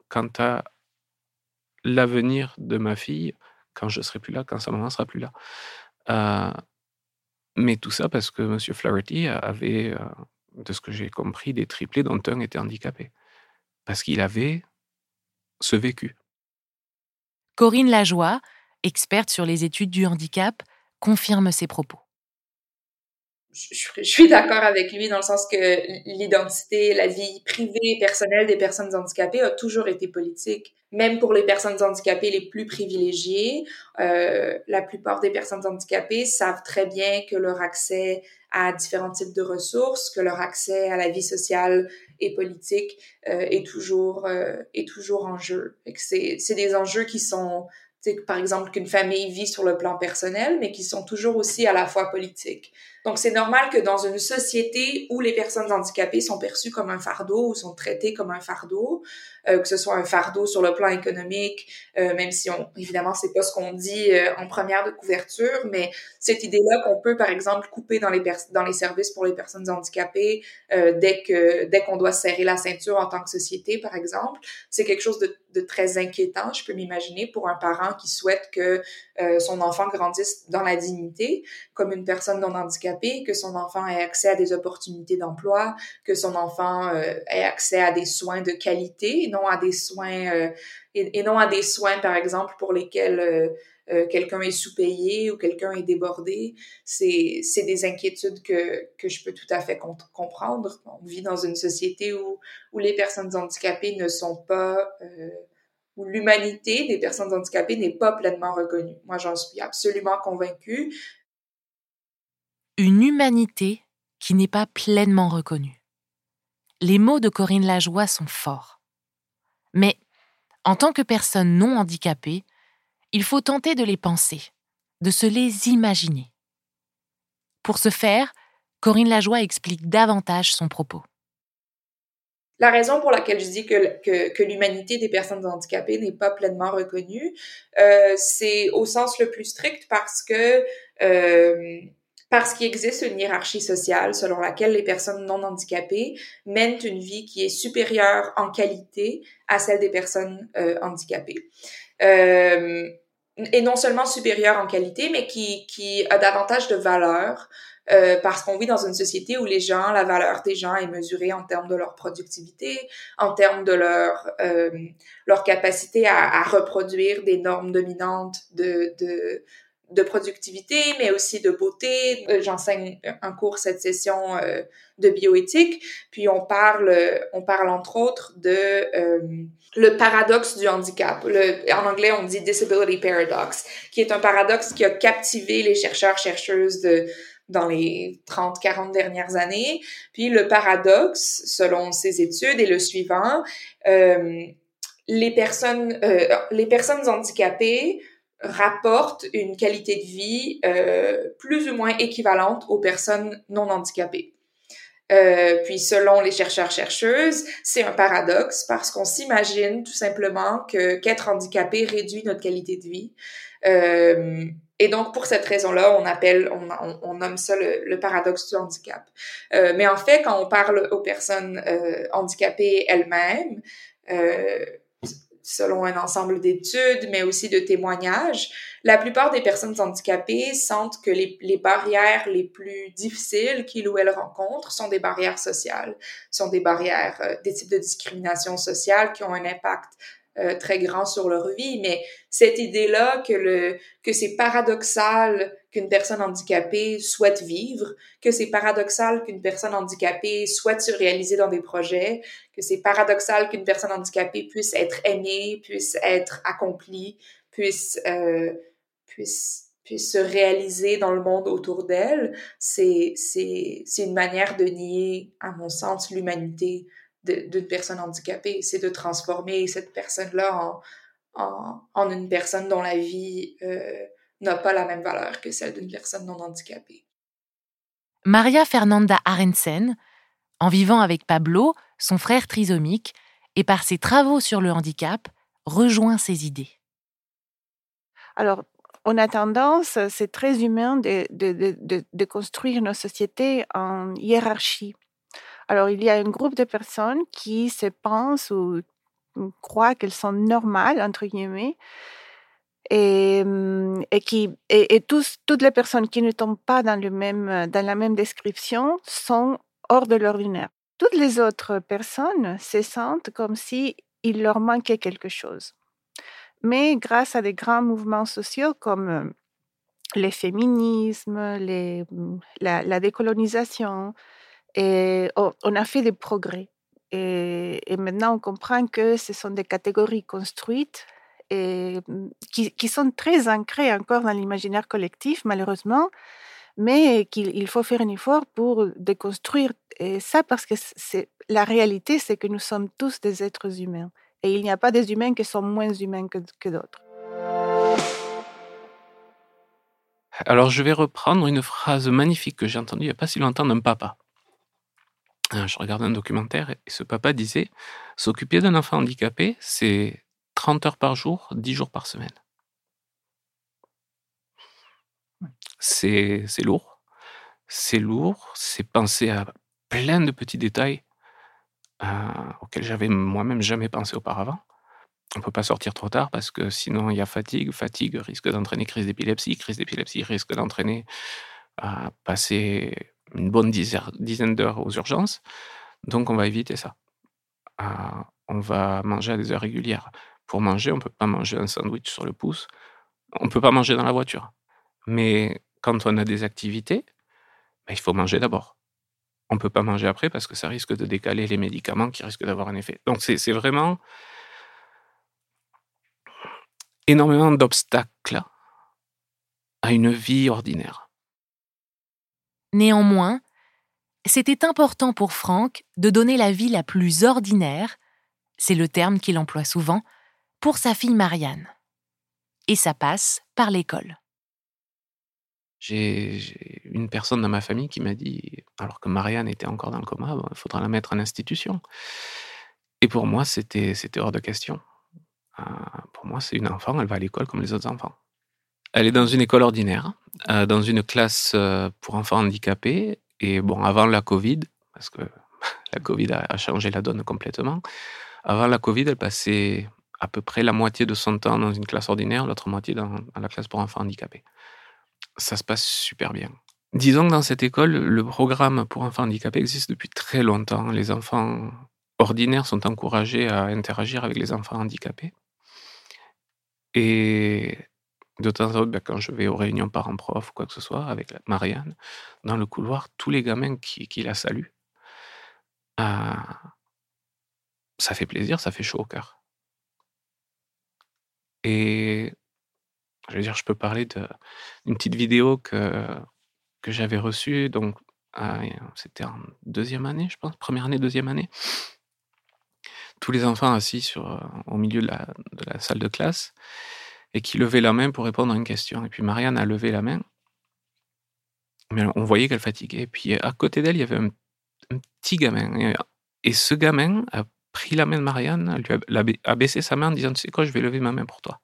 quant à l'avenir de ma fille quand je serai plus là, quand sa maman sera plus là. Euh, mais tout ça parce que M. Flaherty avait, euh, de ce que j'ai compris, des triplés dont un était handicapé. Parce qu'il avait ce vécu. Corinne Lajoie, experte sur les études du handicap, confirme ses propos je, suis d'accord avec lui dans le sens que l'identité, la vie privée et personnelle des personnes handicapées a toujours été politique. Même pour les personnes handicapées les plus privilégiées, euh, la plupart des personnes handicapées savent très bien que leur accès à différents types de ressources, que leur accès à la vie sociale et politique euh, est toujours euh, est toujours en jeu. C'est des enjeux qui sont par exemple qu'une famille vit sur le plan personnel, mais qui sont toujours aussi à la fois politiques. Donc, c'est normal que dans une société où les personnes handicapées sont perçues comme un fardeau ou sont traitées comme un fardeau, euh, que ce soit un fardeau sur le plan économique, euh, même si on, évidemment, c'est pas ce qu'on dit euh, en première de couverture, mais cette idée-là qu'on peut, par exemple, couper dans les services pour les personnes handicapées dès qu'on doit serrer la ceinture en tant que société, par exemple, c'est quelque chose de très inquiétant. Je peux m'imaginer pour un parent qui souhaite que son enfant grandisse dans la dignité, comme une personne non handicapée, que son enfant ait accès à des opportunités d'emploi, que son enfant ait accès à des soins de qualité non à des soins euh, et, non à des soins par exemple pour lesquels euh, euh, quelqu'un est sous-payé ou quelqu'un est débordé. C'est c'est des inquiétudes que que je peux tout à fait comprendre. On vit dans une société où où les personnes handicapées ne sont pas où l'humanité des personnes handicapées n'est pas pleinement reconnue. Moi, j'en suis absolument convaincue. Une humanité qui n'est pas pleinement reconnue. Les mots de Corinne Lajoie sont forts. Mais, en tant que personne non handicapée, il faut tenter de les penser, de se les imaginer. Pour ce faire, Corinne Lajoie explique davantage son propos. La raison pour laquelle je dis que, l'humanité des personnes handicapées n'est pas pleinement reconnue, euh, c'est au sens le plus strict parce que euh, parce qu'il existe une hiérarchie sociale selon laquelle les personnes non handicapées mènent une vie qui est supérieure en qualité à celle des personnes euh, handicapées. Euh, et non seulement supérieure en qualité, mais qui, qui a davantage de valeur euh, parce qu'on vit dans une société où les gens, la valeur des gens est mesurée en termes de leur productivité, en termes de leur euh, leur capacité à, à, reproduire des normes dominantes de, de de productivité, mais aussi de beauté. Euh, j'enseigne un cours cette session euh, de bioéthique, puis on parle, on parle entre autres de euh, le paradoxe du handicap. Le, en anglais, on dit disability paradox, qui est un paradoxe qui a captivé les chercheurs chercheuses de dans les 30, 40 dernières années. Puis le paradoxe, selon ces études, est le suivant. Euh, les personnes, euh, les personnes handicapées rapporte une qualité de vie euh, plus ou moins équivalente aux personnes non handicapées. Euh, puis selon les chercheurs-chercheuses, c'est un paradoxe parce qu'on s'imagine tout simplement que qu'être handicapé réduit notre qualité de vie. Euh, et donc, pour cette raison-là, on appelle, on, on, on, nomme ça le, le paradoxe du handicap. Euh, mais en fait, quand on parle aux personnes euh, handicapées elles-mêmes, euh, selon un ensemble d'études, mais aussi de témoignages, la plupart des personnes handicapées sentent que les, les barrières les plus difficiles qu'ils ou elles rencontrent sont des barrières sociales, sont des barrières, euh, des types de discrimination sociale qui ont un impact euh, très grand sur leur vie, mais cette idée-là que le que c'est paradoxal qu'une personne handicapée souhaite vivre, que c'est paradoxal qu'une personne handicapée souhaite se réaliser dans des projets, que c'est paradoxal qu'une personne handicapée puisse être aimée, puisse être accomplie, puisse euh, puisse puisse se réaliser dans le monde autour d'elle, c'est c'est c'est une manière de nier, à mon sens, l'humanité d'une personne handicapée. C'est de transformer cette personne-là en, en, en, une personne dont la vie euh, n'a pas la même valeur que celle d'une personne non handicapée. Maria Fernanda Arensen, en vivant avec Pablo, son frère trisomique, et par ses travaux sur le handicap, rejoint ses idées. Alors, on a tendance, c'est très humain de, de, de, de, construire nos sociétés en hiérarchie. Alors, il y a un groupe de personnes qui se pensent ou croient qu'elles sont normales, entre guillemets, et, et qui, et, tous, toutes les personnes qui ne tombent pas dans, le même, dans la même description sont hors de l'ordinaire. Toutes les autres personnes se sentent comme si il leur manquait quelque chose. Mais grâce à des grands mouvements sociaux comme les féminismes, les, la, la décolonisation, et on a fait des progrès. Et, maintenant, on comprend que ce sont des catégories construites et qui, qui sont très ancrées encore dans l'imaginaire collectif, malheureusement, mais qu'il faut faire un effort pour déconstruire ça parce que c'est la réalité, c'est que nous sommes tous des êtres humains et il n'y a pas des humains qui sont moins humains que, que d'autres. Alors, je vais reprendre une phrase magnifique que j'ai entendue il n'y a pas si longtemps d'un papa. Euh, je regardais un documentaire et ce papa disait S'occuper d'un enfant handicapé, c'est 30 heures par jour, 10 jours par semaine. C'est lourd. C'est lourd, c'est penser à plein de petits détails euh, auxquels j'avais moi-même jamais pensé auparavant. On ne peut pas sortir trop tard parce que sinon il y a fatigue. Fatigue risque d'entraîner crise d'épilepsie. Crise d'épilepsie risque d'entraîner à passer une bonne dizaine d'heures aux urgences. Donc, on va éviter ça. Euh, on va manger à des heures régulières. Pour manger, on ne peut pas manger un sandwich sur le pouce. On ne peut pas manger dans la voiture. Mais quand on a des activités, ben, il faut manger d'abord. On ne peut pas manger après parce que ça risque de décaler les médicaments qui risquent d'avoir un effet. Donc, c'est vraiment énormément d'obstacles à une vie ordinaire. Néanmoins, c'était important pour Franck de donner la vie la plus ordinaire, c'est le terme qu'il emploie souvent, pour sa fille Marianne. Et ça passe par l'école. J'ai une personne dans ma famille qui m'a dit, alors que Marianne était encore dans le coma, il faudra la mettre en institution. Et pour moi, c'était hors de question. Euh, pour moi, c'est une enfant, elle va à l'école comme les autres enfants. Elle est dans une école ordinaire, euh, dans une classe euh, pour enfants handicapés. Et bon, avant la Covid, parce que la Covid a, changé la donne complètement, avant la Covid, elle passait à peu près la moitié de son temps dans une classe ordinaire, l'autre moitié dans, dans, la classe pour enfants handicapés. Ça se passe super bien. Disons que dans cette école, le programme pour enfants handicapés existe depuis très longtemps. Les enfants ordinaires sont encouragés à interagir avec les enfants handicapés. Et de temps en temps, ben, quand je vais aux réunions parents-prof ou quoi que ce soit avec Marianne, dans le couloir, tous les gamins qui, la saluent, euh, ça fait plaisir, ça fait chaud au cœur. Et je veux dire, je peux parler d'une petite vidéo que, j'avais reçue, donc euh, c'était en deuxième année, je pense, première année, deuxième année. Tous les enfants assis au milieu de la salle de classe et qui levait la main pour répondre à une question. Et puis Marianne a levé la main, mais on voyait qu'elle fatiguait. Et puis à côté d'elle, il y avait un, petit gamin. Et, ce gamin a pris la main de Marianne, a, a baissé sa main en disant Tu sais quoi, je vais lever ma main pour toi.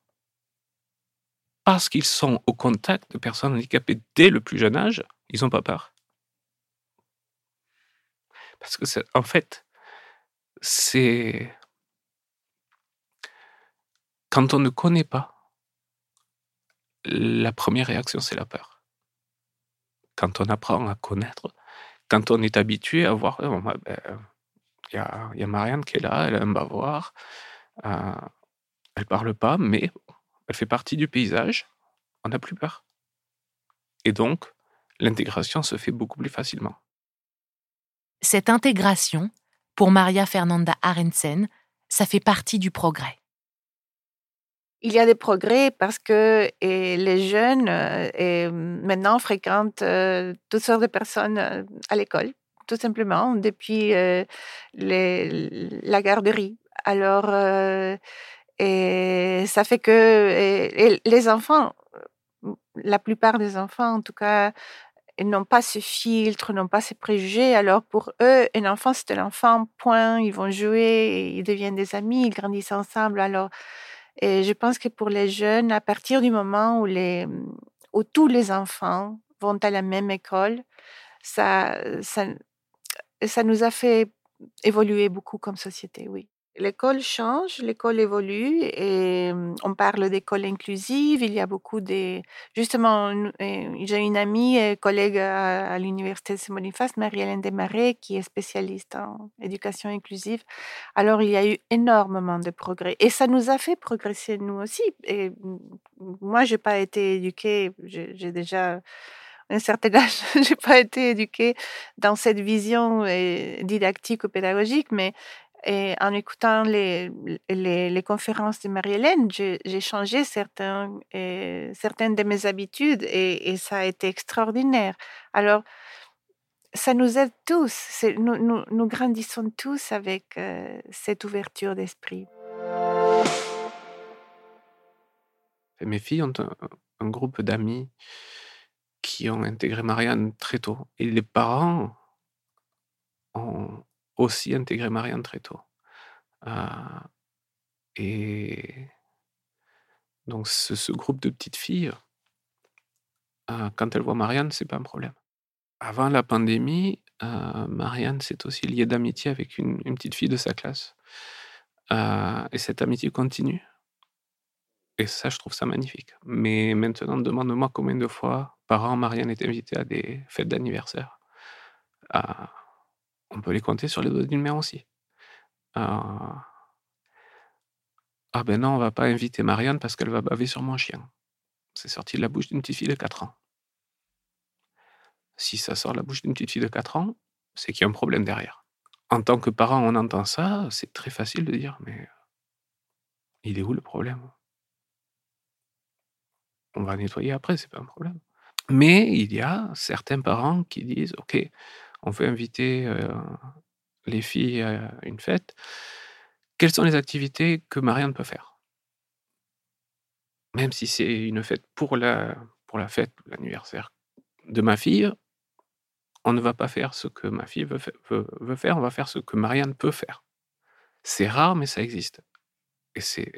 Parce qu'ils sont au contact de personnes handicapées dès le plus jeune âge, ils n'ont pas peur. Parce que, en fait, c'est. Quand on ne connaît pas, la première réaction, c'est la peur. Quand on apprend à connaître, quand on est habitué à voir, bah, ben, il y, a, y a Marianne qui est là, elle aime bavoir, euh, elle parle pas, mais elle fait partie du paysage, on n'a plus peur. Et donc, l'intégration se fait beaucoup plus facilement. Cette intégration, pour Maria Fernanda Arensen, ça fait partie du progrès. Il y a des progrès parce que les jeunes euh, maintenant fréquentent euh, toutes sortes de personnes euh, à l'école, tout simplement, depuis la garderie. Alors, ça fait que les enfants, la plupart des enfants en tout cas, n'ont pas ce filtre, n'ont pas ces préjugés. Alors pour eux, un enfant, c'est un enfant, point. Ils vont jouer, ils deviennent des amis, ils grandissent ensemble. Alors, et je pense que pour les jeunes, à partir du moment où, tous les enfants vont à la même école, ça, ça, ça nous a fait évoluer beaucoup comme société, oui. L'école change, l'école évolue et on parle d'école inclusive. Il y a beaucoup de... Justement, euh, j'ai une amie et collègue à, l'Université de Saint-Boniface, Marie-Hélène Desmarais, qui est spécialiste en éducation inclusive. Alors, il y a eu énormément de progrès et ça nous a fait progresser nous aussi. Et hum, moi, j'ai pas été éduquée, j'ai j'ai déjà un certain âge, j'ai pas été éduquée dans cette vision euh, didactique ou pédagogique, mais et en écoutant les, les, conférences de Marie-Hélène, j'ai changé certains, euh, certaines de mes habitudes et, ça a été extraordinaire. Alors, ça nous aide tous. Nous, nous, grandissons tous avec euh, cette ouverture d'esprit. Mes filles ont un groupe d'amis qui ont intégré Marianne très tôt. Et les parents ont aussi intégré Marianne très tôt. Euh, et donc ce, groupe de petites filles, euh, quand elles voient Marianne, c'est pas un problème. Avant la pandémie, euh, Marianne s'est aussi liée d'amitié avec une, petite fille de sa classe. Et cette amitié continue. Et ça, je trouve ça magnifique. Mais maintenant, demande-moi combien de fois par an Marianne est invitée à des fêtes d'anniversaire. On peut les compter sur les doigts d'une main aussi. Ah, ah ben non, on va pas inviter Marianne parce qu'elle va baver sur mon chien. C'est sorti de la bouche d'une petite fille de 4 ans. Si ça sort de la bouche d'une petite fille de 4 ans, c'est qu'il y a un problème derrière. En tant que parent, on entend ça, c'est très facile de dire, mais il est où le problème? On va nettoyer après, c'est pas un problème. Mais il y a certains parents qui disent, OK, on veut inviter les filles à une fête. Quelles sont les activités que Marianne peut faire? Même si c'est une fête pour la, fête, l'anniversaire de ma fille, on ne va pas faire ce que ma fille veut, veut- faire, on va faire ce que Marianne peut faire. C'est rare, mais ça existe. Et c'est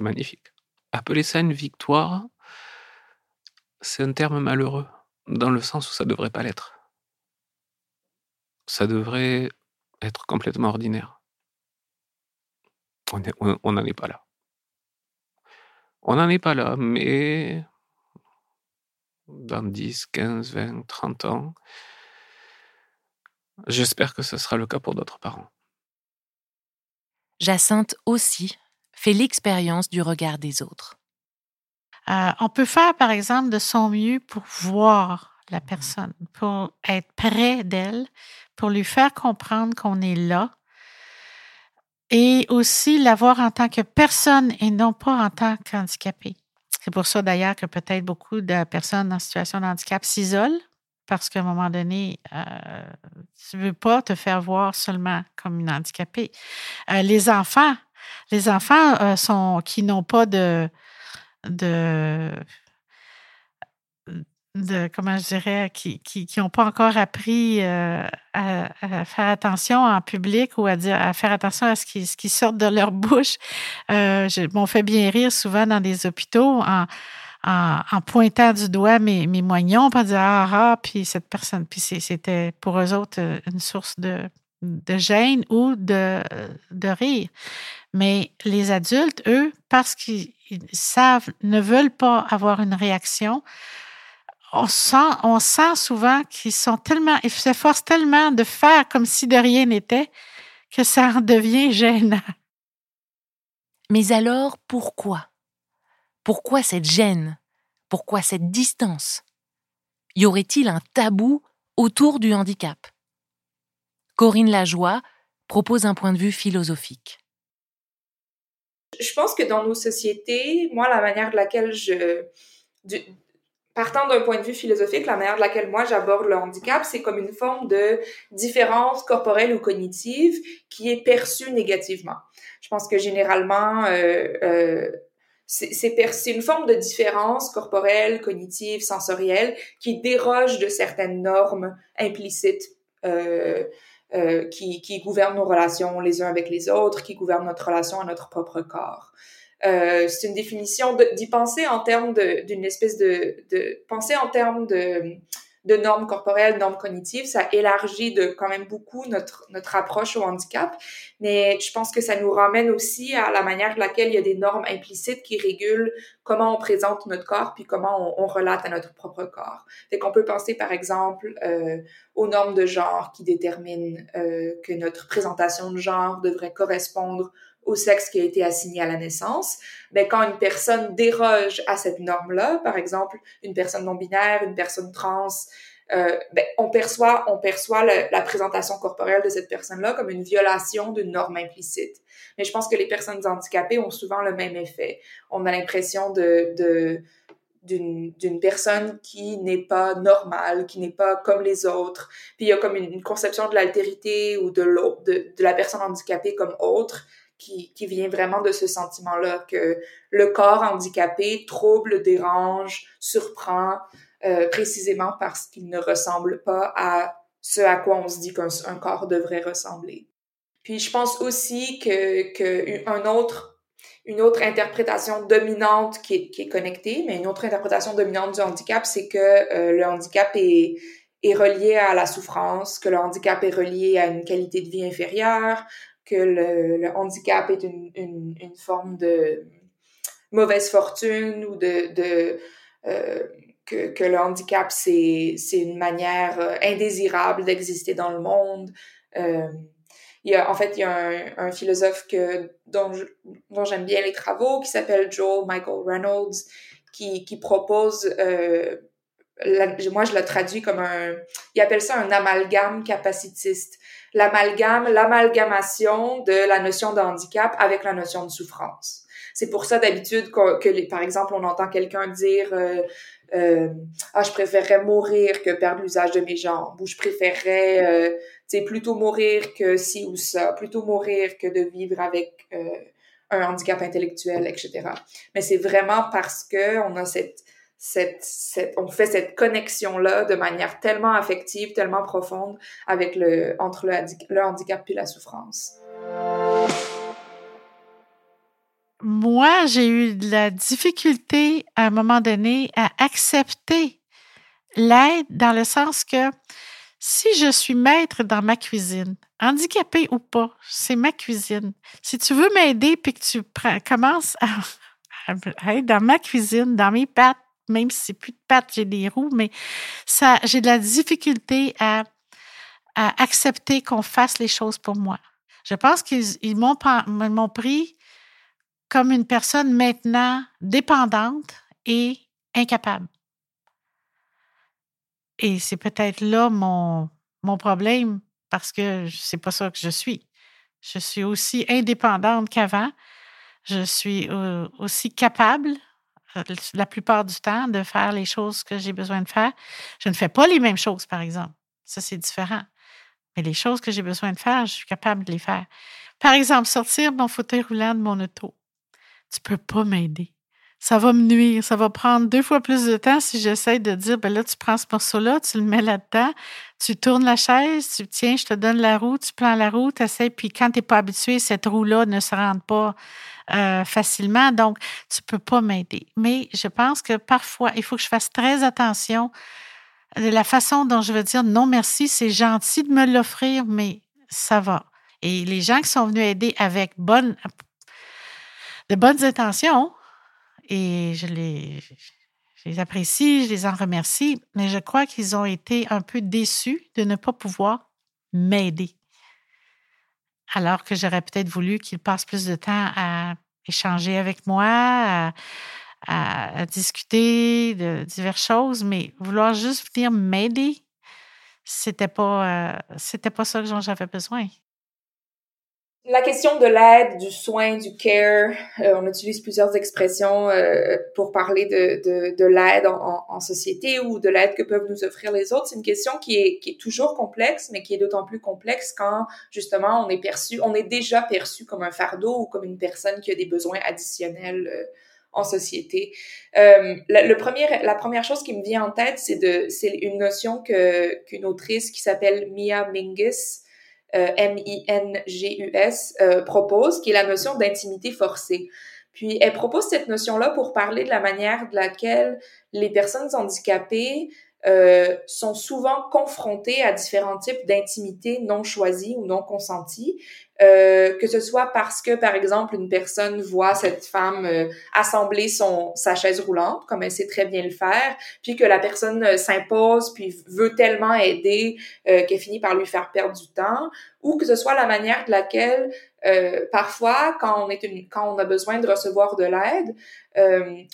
magnifique. Appeler ça une victoire, c'est un terme malheureux, dans le sens où ça devrait pas l'être. Ça devrait être complètement ordinaire. On est- on- on n'en est pas là. On n'en est pas là, mais dans 10, 15, 20, 30 ans, j'espère que ce sera le cas pour d'autres parents. Jacinthe aussi fait l'expérience du regard des autres. Euh, on peut faire, par exemple, de son mieux pour voir la personne, pour être près d'elle, pour lui faire comprendre qu'on est là et aussi la voir en tant que personne et non pas en tant qu'handicapé. C'est pour ça d'ailleurs que peut-être beaucoup de personnes en situation de handicap s'isolent parce qu'à un moment donné, euh, tu veux pas te faire voir seulement comme une handicapée. Euh, les enfants, les enfants euh, qui n'ont pas de de comment je dirais, qui qui qui ont pas encore appris euh, à, à faire attention en public ou à dire à faire attention à ce qui ce qui sort de leur bouche. Euh, je- m'ont fait bien rire souvent dans des hôpitaux en en, en pointant du doigt mes, mes moignons, pour dire ah ah, puis cette personne, puis c'était pour eux autres euh, une source de de gêne ou de de rire. Mais les adultes, eux, parce qu'ils ils savent, ne veulent pas avoir une réaction, on sent, on sent souvent qu'ils sont tellement, ils s'efforcent tellement de faire comme si de rien n'était que ça en devient gênant. Mais alors, pourquoi? Pourquoi cette gêne? Pourquoi cette distance? Y aurait-il un tabou autour du handicap? Corinne Lajoie propose un point de vue philosophique. Je pense que dans nos sociétés, moi, la manière de laquelle je... du- partant d'un point de vue philosophique, la manière de laquelle moi j'aborde le handicap, c'est comme une forme de différence corporelle ou cognitive qui est perçue négativement. Je pense que généralement, euh, euh, c'est une forme de différence corporelle, cognitive, sensorielle qui déroge de certaines normes implicites euh, euh, qui, qui gouvernent nos relations les uns avec les autres, qui gouvernent notre relation à notre propre corps. Euh, c'est une définition d'y penser en termes d'une espèce de, de penser en termes de, normes corporelles, normes cognitives, ça élargit de quand même beaucoup notre notre approche au handicap, mais je pense que ça nous ramène aussi à la manière de laquelle il y a des normes implicites qui régulent comment on présente notre corps puis comment on, on relate à notre propre corps. Fait qu'on peut penser par exemple euh, aux normes de genre qui déterminent euh, que notre présentation de genre devrait correspondre au sexe qui a été assigné à la naissance, mais quand une personne déroge à cette norme-là, par exemple une personne non binaire, une personne trans, euh, ben, on perçoit on perçoit la présentation corporelle de cette personne-là comme une violation d'une norme implicite. Mais je pense que les personnes handicapées ont souvent le même effet. On a l'impression de, de d'une personne qui n'est pas normale, qui n'est pas comme les autres. Puis il y a comme une, conception de l'altérité ou de, de la personne handicapée comme autre qui, vient vraiment de ce sentiment-là que le corps handicapé trouble, dérange, surprend, euh, précisément parce qu'il ne ressemble pas à ce à quoi on se dit qu'un un corps devrait ressembler. Puis je pense aussi que, que autre une autre interprétation dominante qui est, qui est connectée, mais une autre interprétation dominante du handicap, c'est que euh, le handicap est, est relié à la souffrance, que le handicap est relié à une qualité de vie inférieure, que le, handicap est une, une, forme de mauvaise fortune ou de, de euh, que, que le handicap c'est une manière euh, indésirable d'exister dans le monde. Euh, il y a, en fait, il y a un, un philosophe que, dont, dont j'aime bien les travaux qui s'appelle Joel Michael Reynolds qui, qui propose, moi je le traduis comme un, il appelle ça un amalgame capacitiste. L'amalgame, l'amalgamation de la notion de handicap avec la notion de souffrance. C'est pour ça d'habitude que, les, par exemple, on entend quelqu'un dire euh, euh, ah je préférerais mourir que perdre l'usage de mes jambes ou je préférerais euh, tu sais, plutôt mourir que ci ou ça, plutôt mourir que de vivre avec euh, un handicap intellectuel, etc. Mais c'est vraiment parce que on a cette, on fait cette connexion-là de manière tellement affective, tellement profonde avec le, entre le handicap et la souffrance. Moi, j'ai eu de la difficulté à un moment donné à accepter l'aide dans le sens que si je suis maître dans ma cuisine, handicapé ou pas, c'est ma cuisine. Si tu veux m'aider puis que tu prends- commences à, à être dans ma cuisine, dans mes pattes, même si c'est plus de pattes, j'ai des roues, mais ça, j'ai de la difficulté à, accepter qu'on fasse les choses pour moi. Je pense qu'ils ils m'ont m'ont pris comme une personne maintenant dépendante et incapable. Et c'est peut-être là mon, mon problème parce que c'est pas ça que je suis. Je suis aussi indépendante qu'avant. Je suis euh, aussi capable la plupart du temps de faire les choses que j'ai besoin de faire. Je ne fais pas les mêmes choses, par exemple. Ça, c'est différent. Mais les choses que j'ai besoin de faire, je suis capable de les faire. Par exemple, sortir mon fauteuil roulant de mon auto. Tu peux pas m'aider. Ça va me nuire. Ça va prendre deux fois plus de temps si j'essaie de dire, ben là, tu prends ce morceau-là, tu le mets là-dedans, tu tournes la chaise, tu tiens, je te donne la roue, tu prends la roue, tu essaies, puis quand tu n'es pas habitué, cette roue-là ne se rentre pas euh, facilement, donc tu peux pas m'aider. Mais je pense que parfois, il faut que je fasse très attention de la façon dont je veux dire non merci, c'est gentil de me l'offrir, mais ça va. Et les gens qui sont venus aider avec bonne, de bonnes intentions, et je les, je les apprécie, je les en remercie, mais je crois qu'ils ont été un peu déçus de ne pas pouvoir m'aider. Alors que j'aurais peut-être voulu qu'ils passent plus de temps à échanger avec moi, à, discuter de diverses choses, mais vouloir juste venir m'aider, c'était pas, euh, c'était pas ça dont j'avais besoin. La question de l'aide, du soin, du care, euh, on utilise plusieurs expressions euh, pour parler de, de, de l'aide en, en, société ou de l'aide que peuvent nous offrir les autres. C'est une question qui est, qui est toujours complexe, mais qui est d'autant plus complexe quand justement on est perçu, on est déjà perçu comme un fardeau ou comme une personne qui a des besoins additionnels euh, en société. Euh, le, premier, la première chose qui me vient en tête, c'est de, c'est une notion que qu'une autrice qui s'appelle Mia Mingus M-I-N-G-U-S, euh, propose, qui est la notion d'intimité forcée. Puis elle propose cette notion-là pour parler de la manière de laquelle les personnes handicapées euh, sont souvent confrontées à différents types d'intimité non choisies ou non consenties, euh, que ce soit parce que, par exemple, une personne voit cette femme euh, assembler son sa chaise roulante, comme elle sait très bien le faire, puis que la personne euh, s'impose, puis veut tellement aider qu'elle finit par lui faire perdre du temps, ou que ce soit la manière de laquelle parfois, quand on est une, quand on a besoin de recevoir de l'aide,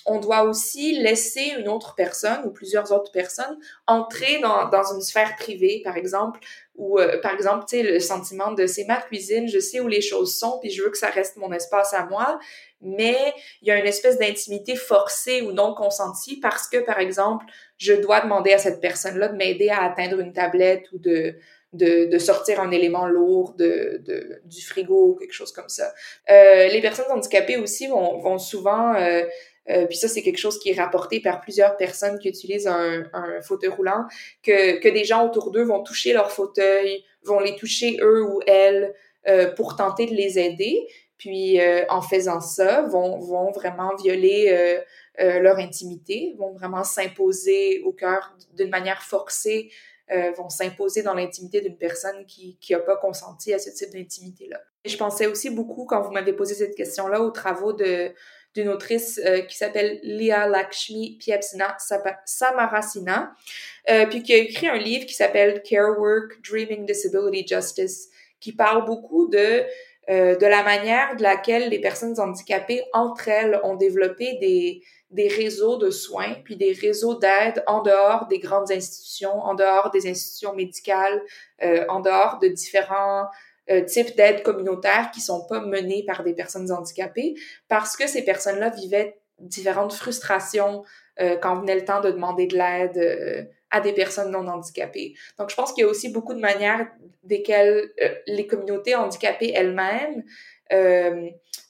on doit aussi laisser une autre personne ou plusieurs autres personnes entrer dans, dans une sphère privée, par exemple, ou euh, par exemple, tu sais, le sentiment de c'est ma cuisine, je sais où les choses sont, puis je veux que ça reste mon espace à moi, mais il y a une espèce d'intimité forcée ou non consentie parce que, par exemple, je dois demander à cette personne-là de m'aider à atteindre une tablette ou de, de, de sortir un élément lourd de, de, du frigo ou quelque chose comme ça. Euh, les personnes handicapées aussi vont, vont souvent euh, euh, puis ça, c'est quelque chose qui est rapporté par plusieurs personnes qui utilisent un, un fauteuil roulant, que, que des gens autour d'eux vont toucher leur fauteuil, vont les toucher eux ou elles euh, pour tenter de les aider. Puis euh, en faisant ça, vont, vont vraiment violer euh, euh, leur intimité, vont vraiment s'imposer au cœur d'une manière forcée, vont s'imposer dans l'intimité d'une personne qui qui a pas consenti à ce type d'intimité-là. Je pensais aussi beaucoup, quand vous m'avez posé cette question-là, aux travaux de d'une autrice euh, qui s'appelle Lia Lakshmi Piepsina Samarasina, euh, puis qui a écrit un livre qui s'appelle Care Work, Dreaming Disability Justice, qui parle beaucoup de euh, de la manière de laquelle les personnes handicapées entre elles ont développé des des réseaux de soins puis des réseaux d'aide en dehors des grandes institutions, en dehors des institutions médicales, euh, en dehors de différents euh, types d'aides communautaires qui sont pas menées par des personnes handicapées parce que ces personnes-là vivaient différentes frustrations euh, quand venait le temps de demander de l'aide euh, à des personnes non handicapées. Donc, je pense qu'il y a aussi beaucoup de manières desquelles euh, les communautés handicapées elles-mêmes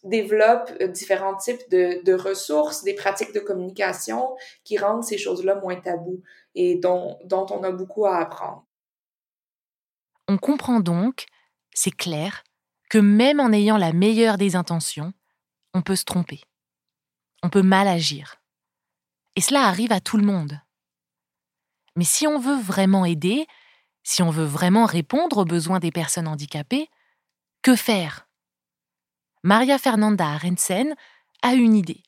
développent différents types de, ressources, des pratiques de communication qui rendent ces choses-là moins tabous et dont on a beaucoup à apprendre. On comprend donc c'est clair que même en ayant la meilleure des intentions, on peut se tromper. On peut mal agir. Et cela arrive à tout le monde. Mais si on veut vraiment aider, si on veut vraiment répondre aux besoins des personnes handicapées, que faire? Maria Fernanda Arensen a une idée.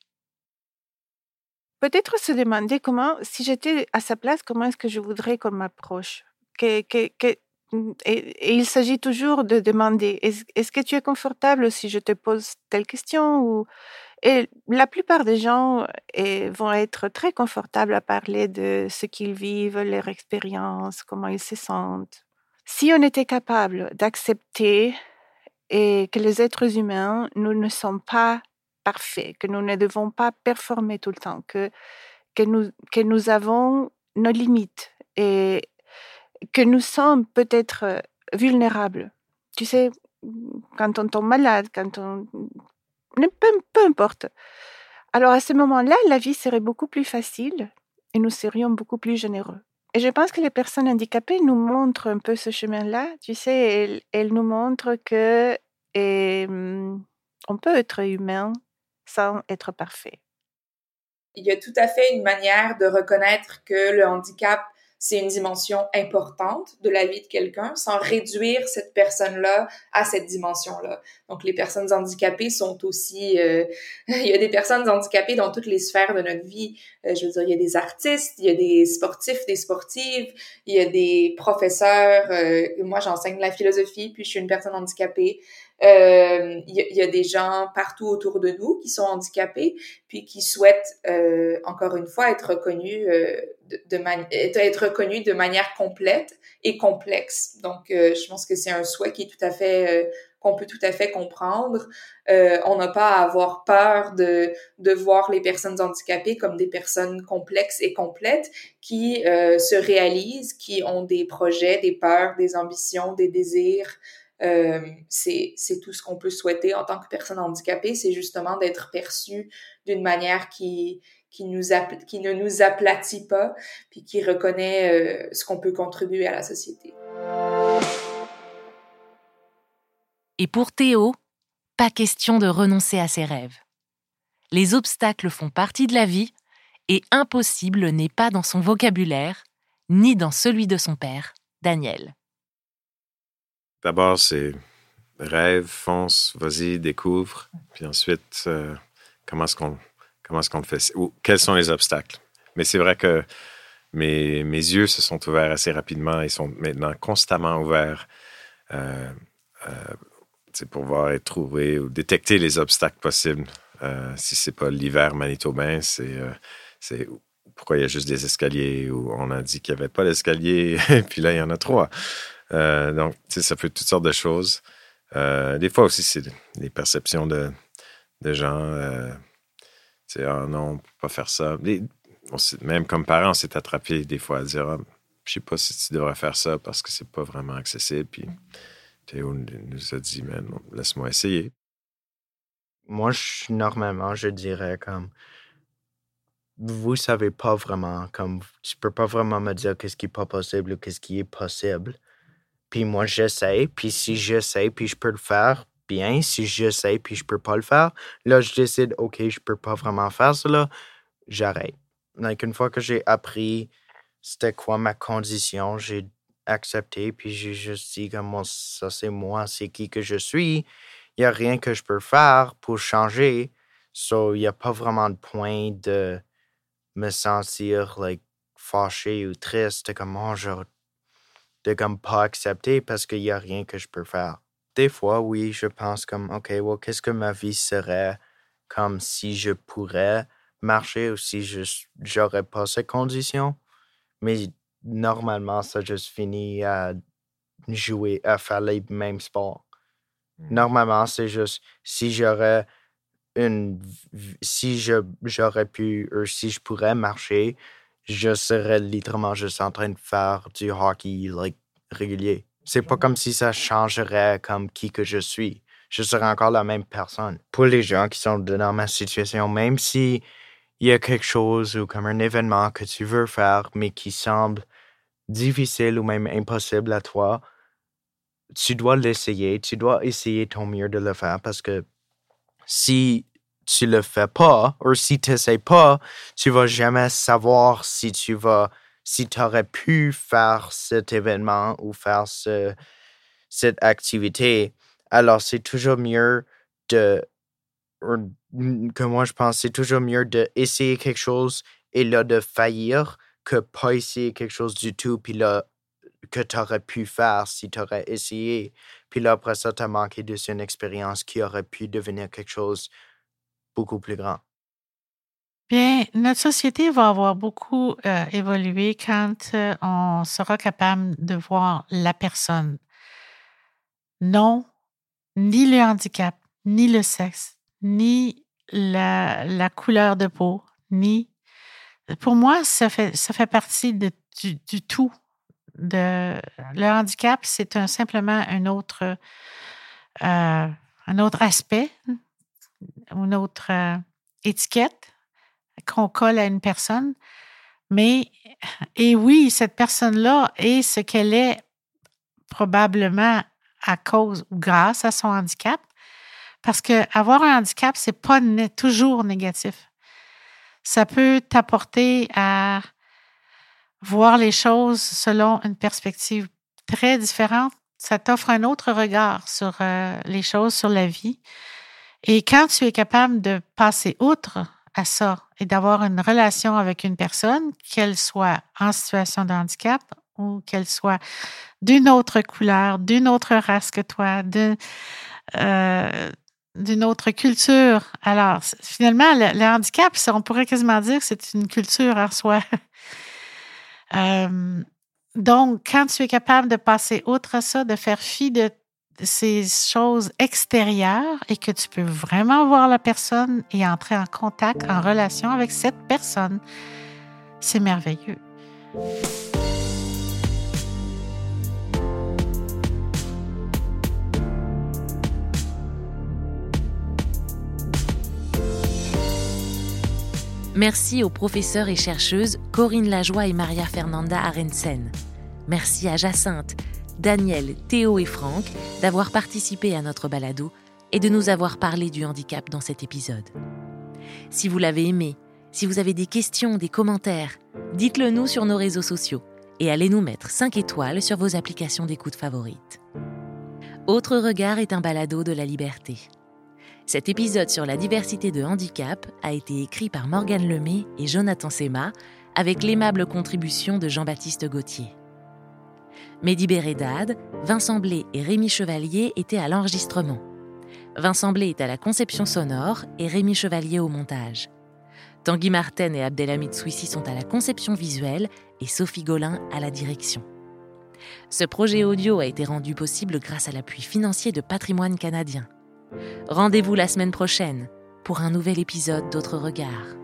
Peut-être se demander comment, si j'étais à sa place, comment est-ce que je voudrais qu'on m'approche? Mmh, et, il s'agit toujours de demander est-ce que tu es confortable si je te pose telle question et la plupart des gens et, vont être très confortables à parler de ce qu'ils vivent, leur expérience, comment ils se sentent. Si on était capable d'accepter et que les êtres humains, nous ne sommes pas parfaits, que nous ne devons pas performer tout le temps, que, que, nous, que nous avons nos limites et, que nous sommes peut-être euh, vulnérables. Tu sais, quand on tombe malade, quand on... Peu, peu importe. Alors à ce moment-là, la vie serait beaucoup plus facile et nous serions beaucoup plus généreux. Et je pense que les personnes handicapées nous montrent un peu ce chemin-là. Tu sais, elles, nous montrent que on peut être humain sans être parfait. Il y a tout à fait une manière de reconnaître que le handicap c'est une dimension importante de la vie de quelqu'un sans réduire cette personne-là à cette dimension-là. Donc, les personnes handicapées sont aussi... Euh, il y a des personnes handicapées dans toutes les sphères de notre vie. Euh, je veux dire, il y a des artistes, il y a des sportifs, des sportives, il y a des professeurs. Euh, moi, j'enseigne la philosophie, puis je suis une personne handicapée. Euh, il y, y, a des gens partout autour de nous qui sont handicapés, puis qui souhaitent, euh, encore une fois, être reconnus euh, de, de être reconnus de manière complète et complexe. Donc, euh, je pense que c'est un souhait qui est tout à fait qu'on peut tout à fait comprendre. on n'a pas à avoir peur de, de voir les personnes handicapées comme des personnes complexes et complètes qui se réalisent, qui ont des projets, des peurs, des ambitions, des désirs, euh, c'est tout ce qu'on peut souhaiter en tant que personne handicapée, c'est justement d'être perçu d'une manière qui, ne nous aplatit pas, puis qui reconnaît euh, ce qu'on peut contribuer à la société. Et pour Théo, pas question de renoncer à ses rêves. Les obstacles font partie de la vie et impossible n'est pas dans son vocabulaire, ni dans celui de son père, Daniel. D'abord, c'est rêve, fonce, vas-y, découvre. Puis ensuite, euh, comment est-ce qu'on est-ce qu'on fait? Ou quels sont les obstacles? Mais c'est vrai que mes, mes yeux se sont ouverts assez rapidement et sont maintenant constamment ouverts euh, euh, pour voir et trouver ou détecter les obstacles possibles. Euh, si c'est pas l'hiver manitobain, c'est c'est pourquoi il y a juste des escaliers ou on a dit qu'il n'y avait pas d'escalier, puis là, il y en a trois. Euh, donc, ça fait toutes sortes de choses. Euh, des fois aussi, c'est les perceptions de, de gens. Euh, ah non, on peut pas faire ça. même comme parents, on s'est attrapé des fois à dire ah, je sais pas si tu devrais faire ça parce que c'est pas vraiment accessible. Puis Théo nous a dit laisse-moi essayer. Moi, normalement, je dirais comme vous savez pas vraiment, comme tu peux pas vraiment me dire qu'est-ce qui est pas possible ou qu'est-ce qui est possible. Puis moi, j'essaie. Puis si j'essaie, puis je peux le faire, bien. Si j'essaie, puis je peux pas le faire, là, je décide, OK, je peux pas vraiment faire cela, j'arrête. Donc, une fois que j'ai appris c'était quoi ma condition, j'ai accepté, puis j'ai juste dit, comme ça, c'est moi, c'est qui que je suis. Il n'y a rien que je peux faire pour changer. So, il n'y a pas vraiment de point de me sentir like, fâché ou triste, comme, oh, je de comme pas accepter parce qu'il n'y a rien que je peux faire. Des fois, oui, je pense comme, OK, well, qu'est-ce que ma vie serait comme si je pourrais marcher ou si je n'aurais pas ces conditions? Mais normalement, ça juste finit à jouer, à faire les mêmes sports. Mmh. Normalement, c'est juste si j'aurais une si je j'aurais pu ou si je pourrais marcher, je serais littéralement juste en train de faire du hockey like, régulier. C'est pas comme si ça changerait comme qui que je suis. Je serais encore la même personne. Pour les gens qui sont dans ma situation, même si il y a quelque chose ou comme un événement que tu veux faire, mais qui semble difficile ou même impossible à toi, tu dois l'essayer. Tu dois essayer ton mieux de le faire parce que si tu le fais pas, ou si tu n'essayes pas, tu vas jamais savoir si tu vas, si tu aurais pu faire cet événement ou faire ce, cette activité. Alors, c'est toujours mieux de, que moi je pense, c'est toujours mieux d'essayer quelque chose et là de faillir que pas essayer quelque chose du tout, puis là, que tu aurais pu faire si tu aurais essayé. Puis là, après ça, tu as manqué de une expérience qui aurait pu devenir quelque chose beaucoup plus grand. Bien, notre société va avoir beaucoup euh, évolué quand euh, on sera capable de voir la personne. Non, ni le handicap, ni le sexe, ni la, couleur de peau, ni... Pour moi, ça fait, ça fait partie du, tout. Le handicap, c'est simplement un autre, euh, un autre aspect une autre, euh, étiquette qu'on colle à une personne, mais et oui, cette personne-là est ce qu'elle est probablement à cause ou grâce à son handicap, parce que avoir un handicap, c'est pas toujours négatif. Ça peut t'apporter à voir les choses selon une perspective très différente. Ça t'offre un autre regard sur euh, les choses, sur la vie. Et quand tu es capable de passer outre à ça et d'avoir une relation avec une personne, qu'elle soit en situation de handicap ou qu'elle soit d'une autre couleur, d'une autre race que toi, euh, d'une autre culture. Alors, finalement, le, handicap, on pourrait quasiment dire que c'est une culture en soi. Euh, donc, quand tu es capable de passer outre ça, de faire fi de ces choses extérieures et que tu peux vraiment voir la personne et entrer en contact, en relation avec cette personne, c'est merveilleux. Merci aux professeurs et chercheuses Corinne Lajoie et Maria Fernanda Arensen. Merci à Jacinthe, Daniel, Théo et Franck d'avoir participé à notre balado et de nous avoir parlé du handicap dans cet épisode. Si vous l'avez aimé, si vous avez des questions, des commentaires, dites-le nous sur nos réseaux sociaux et allez nous mettre 5 étoiles sur vos applications d'écoute favorites. Autre regard est un balado de la liberté. Cet épisode sur la diversité de handicap a été écrit par Morgane Lemay et Jonathan Sema avec l'aimable contribution de Jean-Baptiste Gauthier. Mehdi Bérédade, Vincent Blé et Rémi Chevalier étaient à l'enregistrement. Vincent Blé est à la conception sonore et Rémi Chevalier au montage. Tanguy Martin et Abdelhamid Souissi sont à la conception visuelle et Sophie Golin à la direction. Ce projet audio a été rendu possible grâce à l'appui financier de Patrimoine canadien. Rendez-vous la semaine prochaine pour un nouvel épisode d'Autre Regard.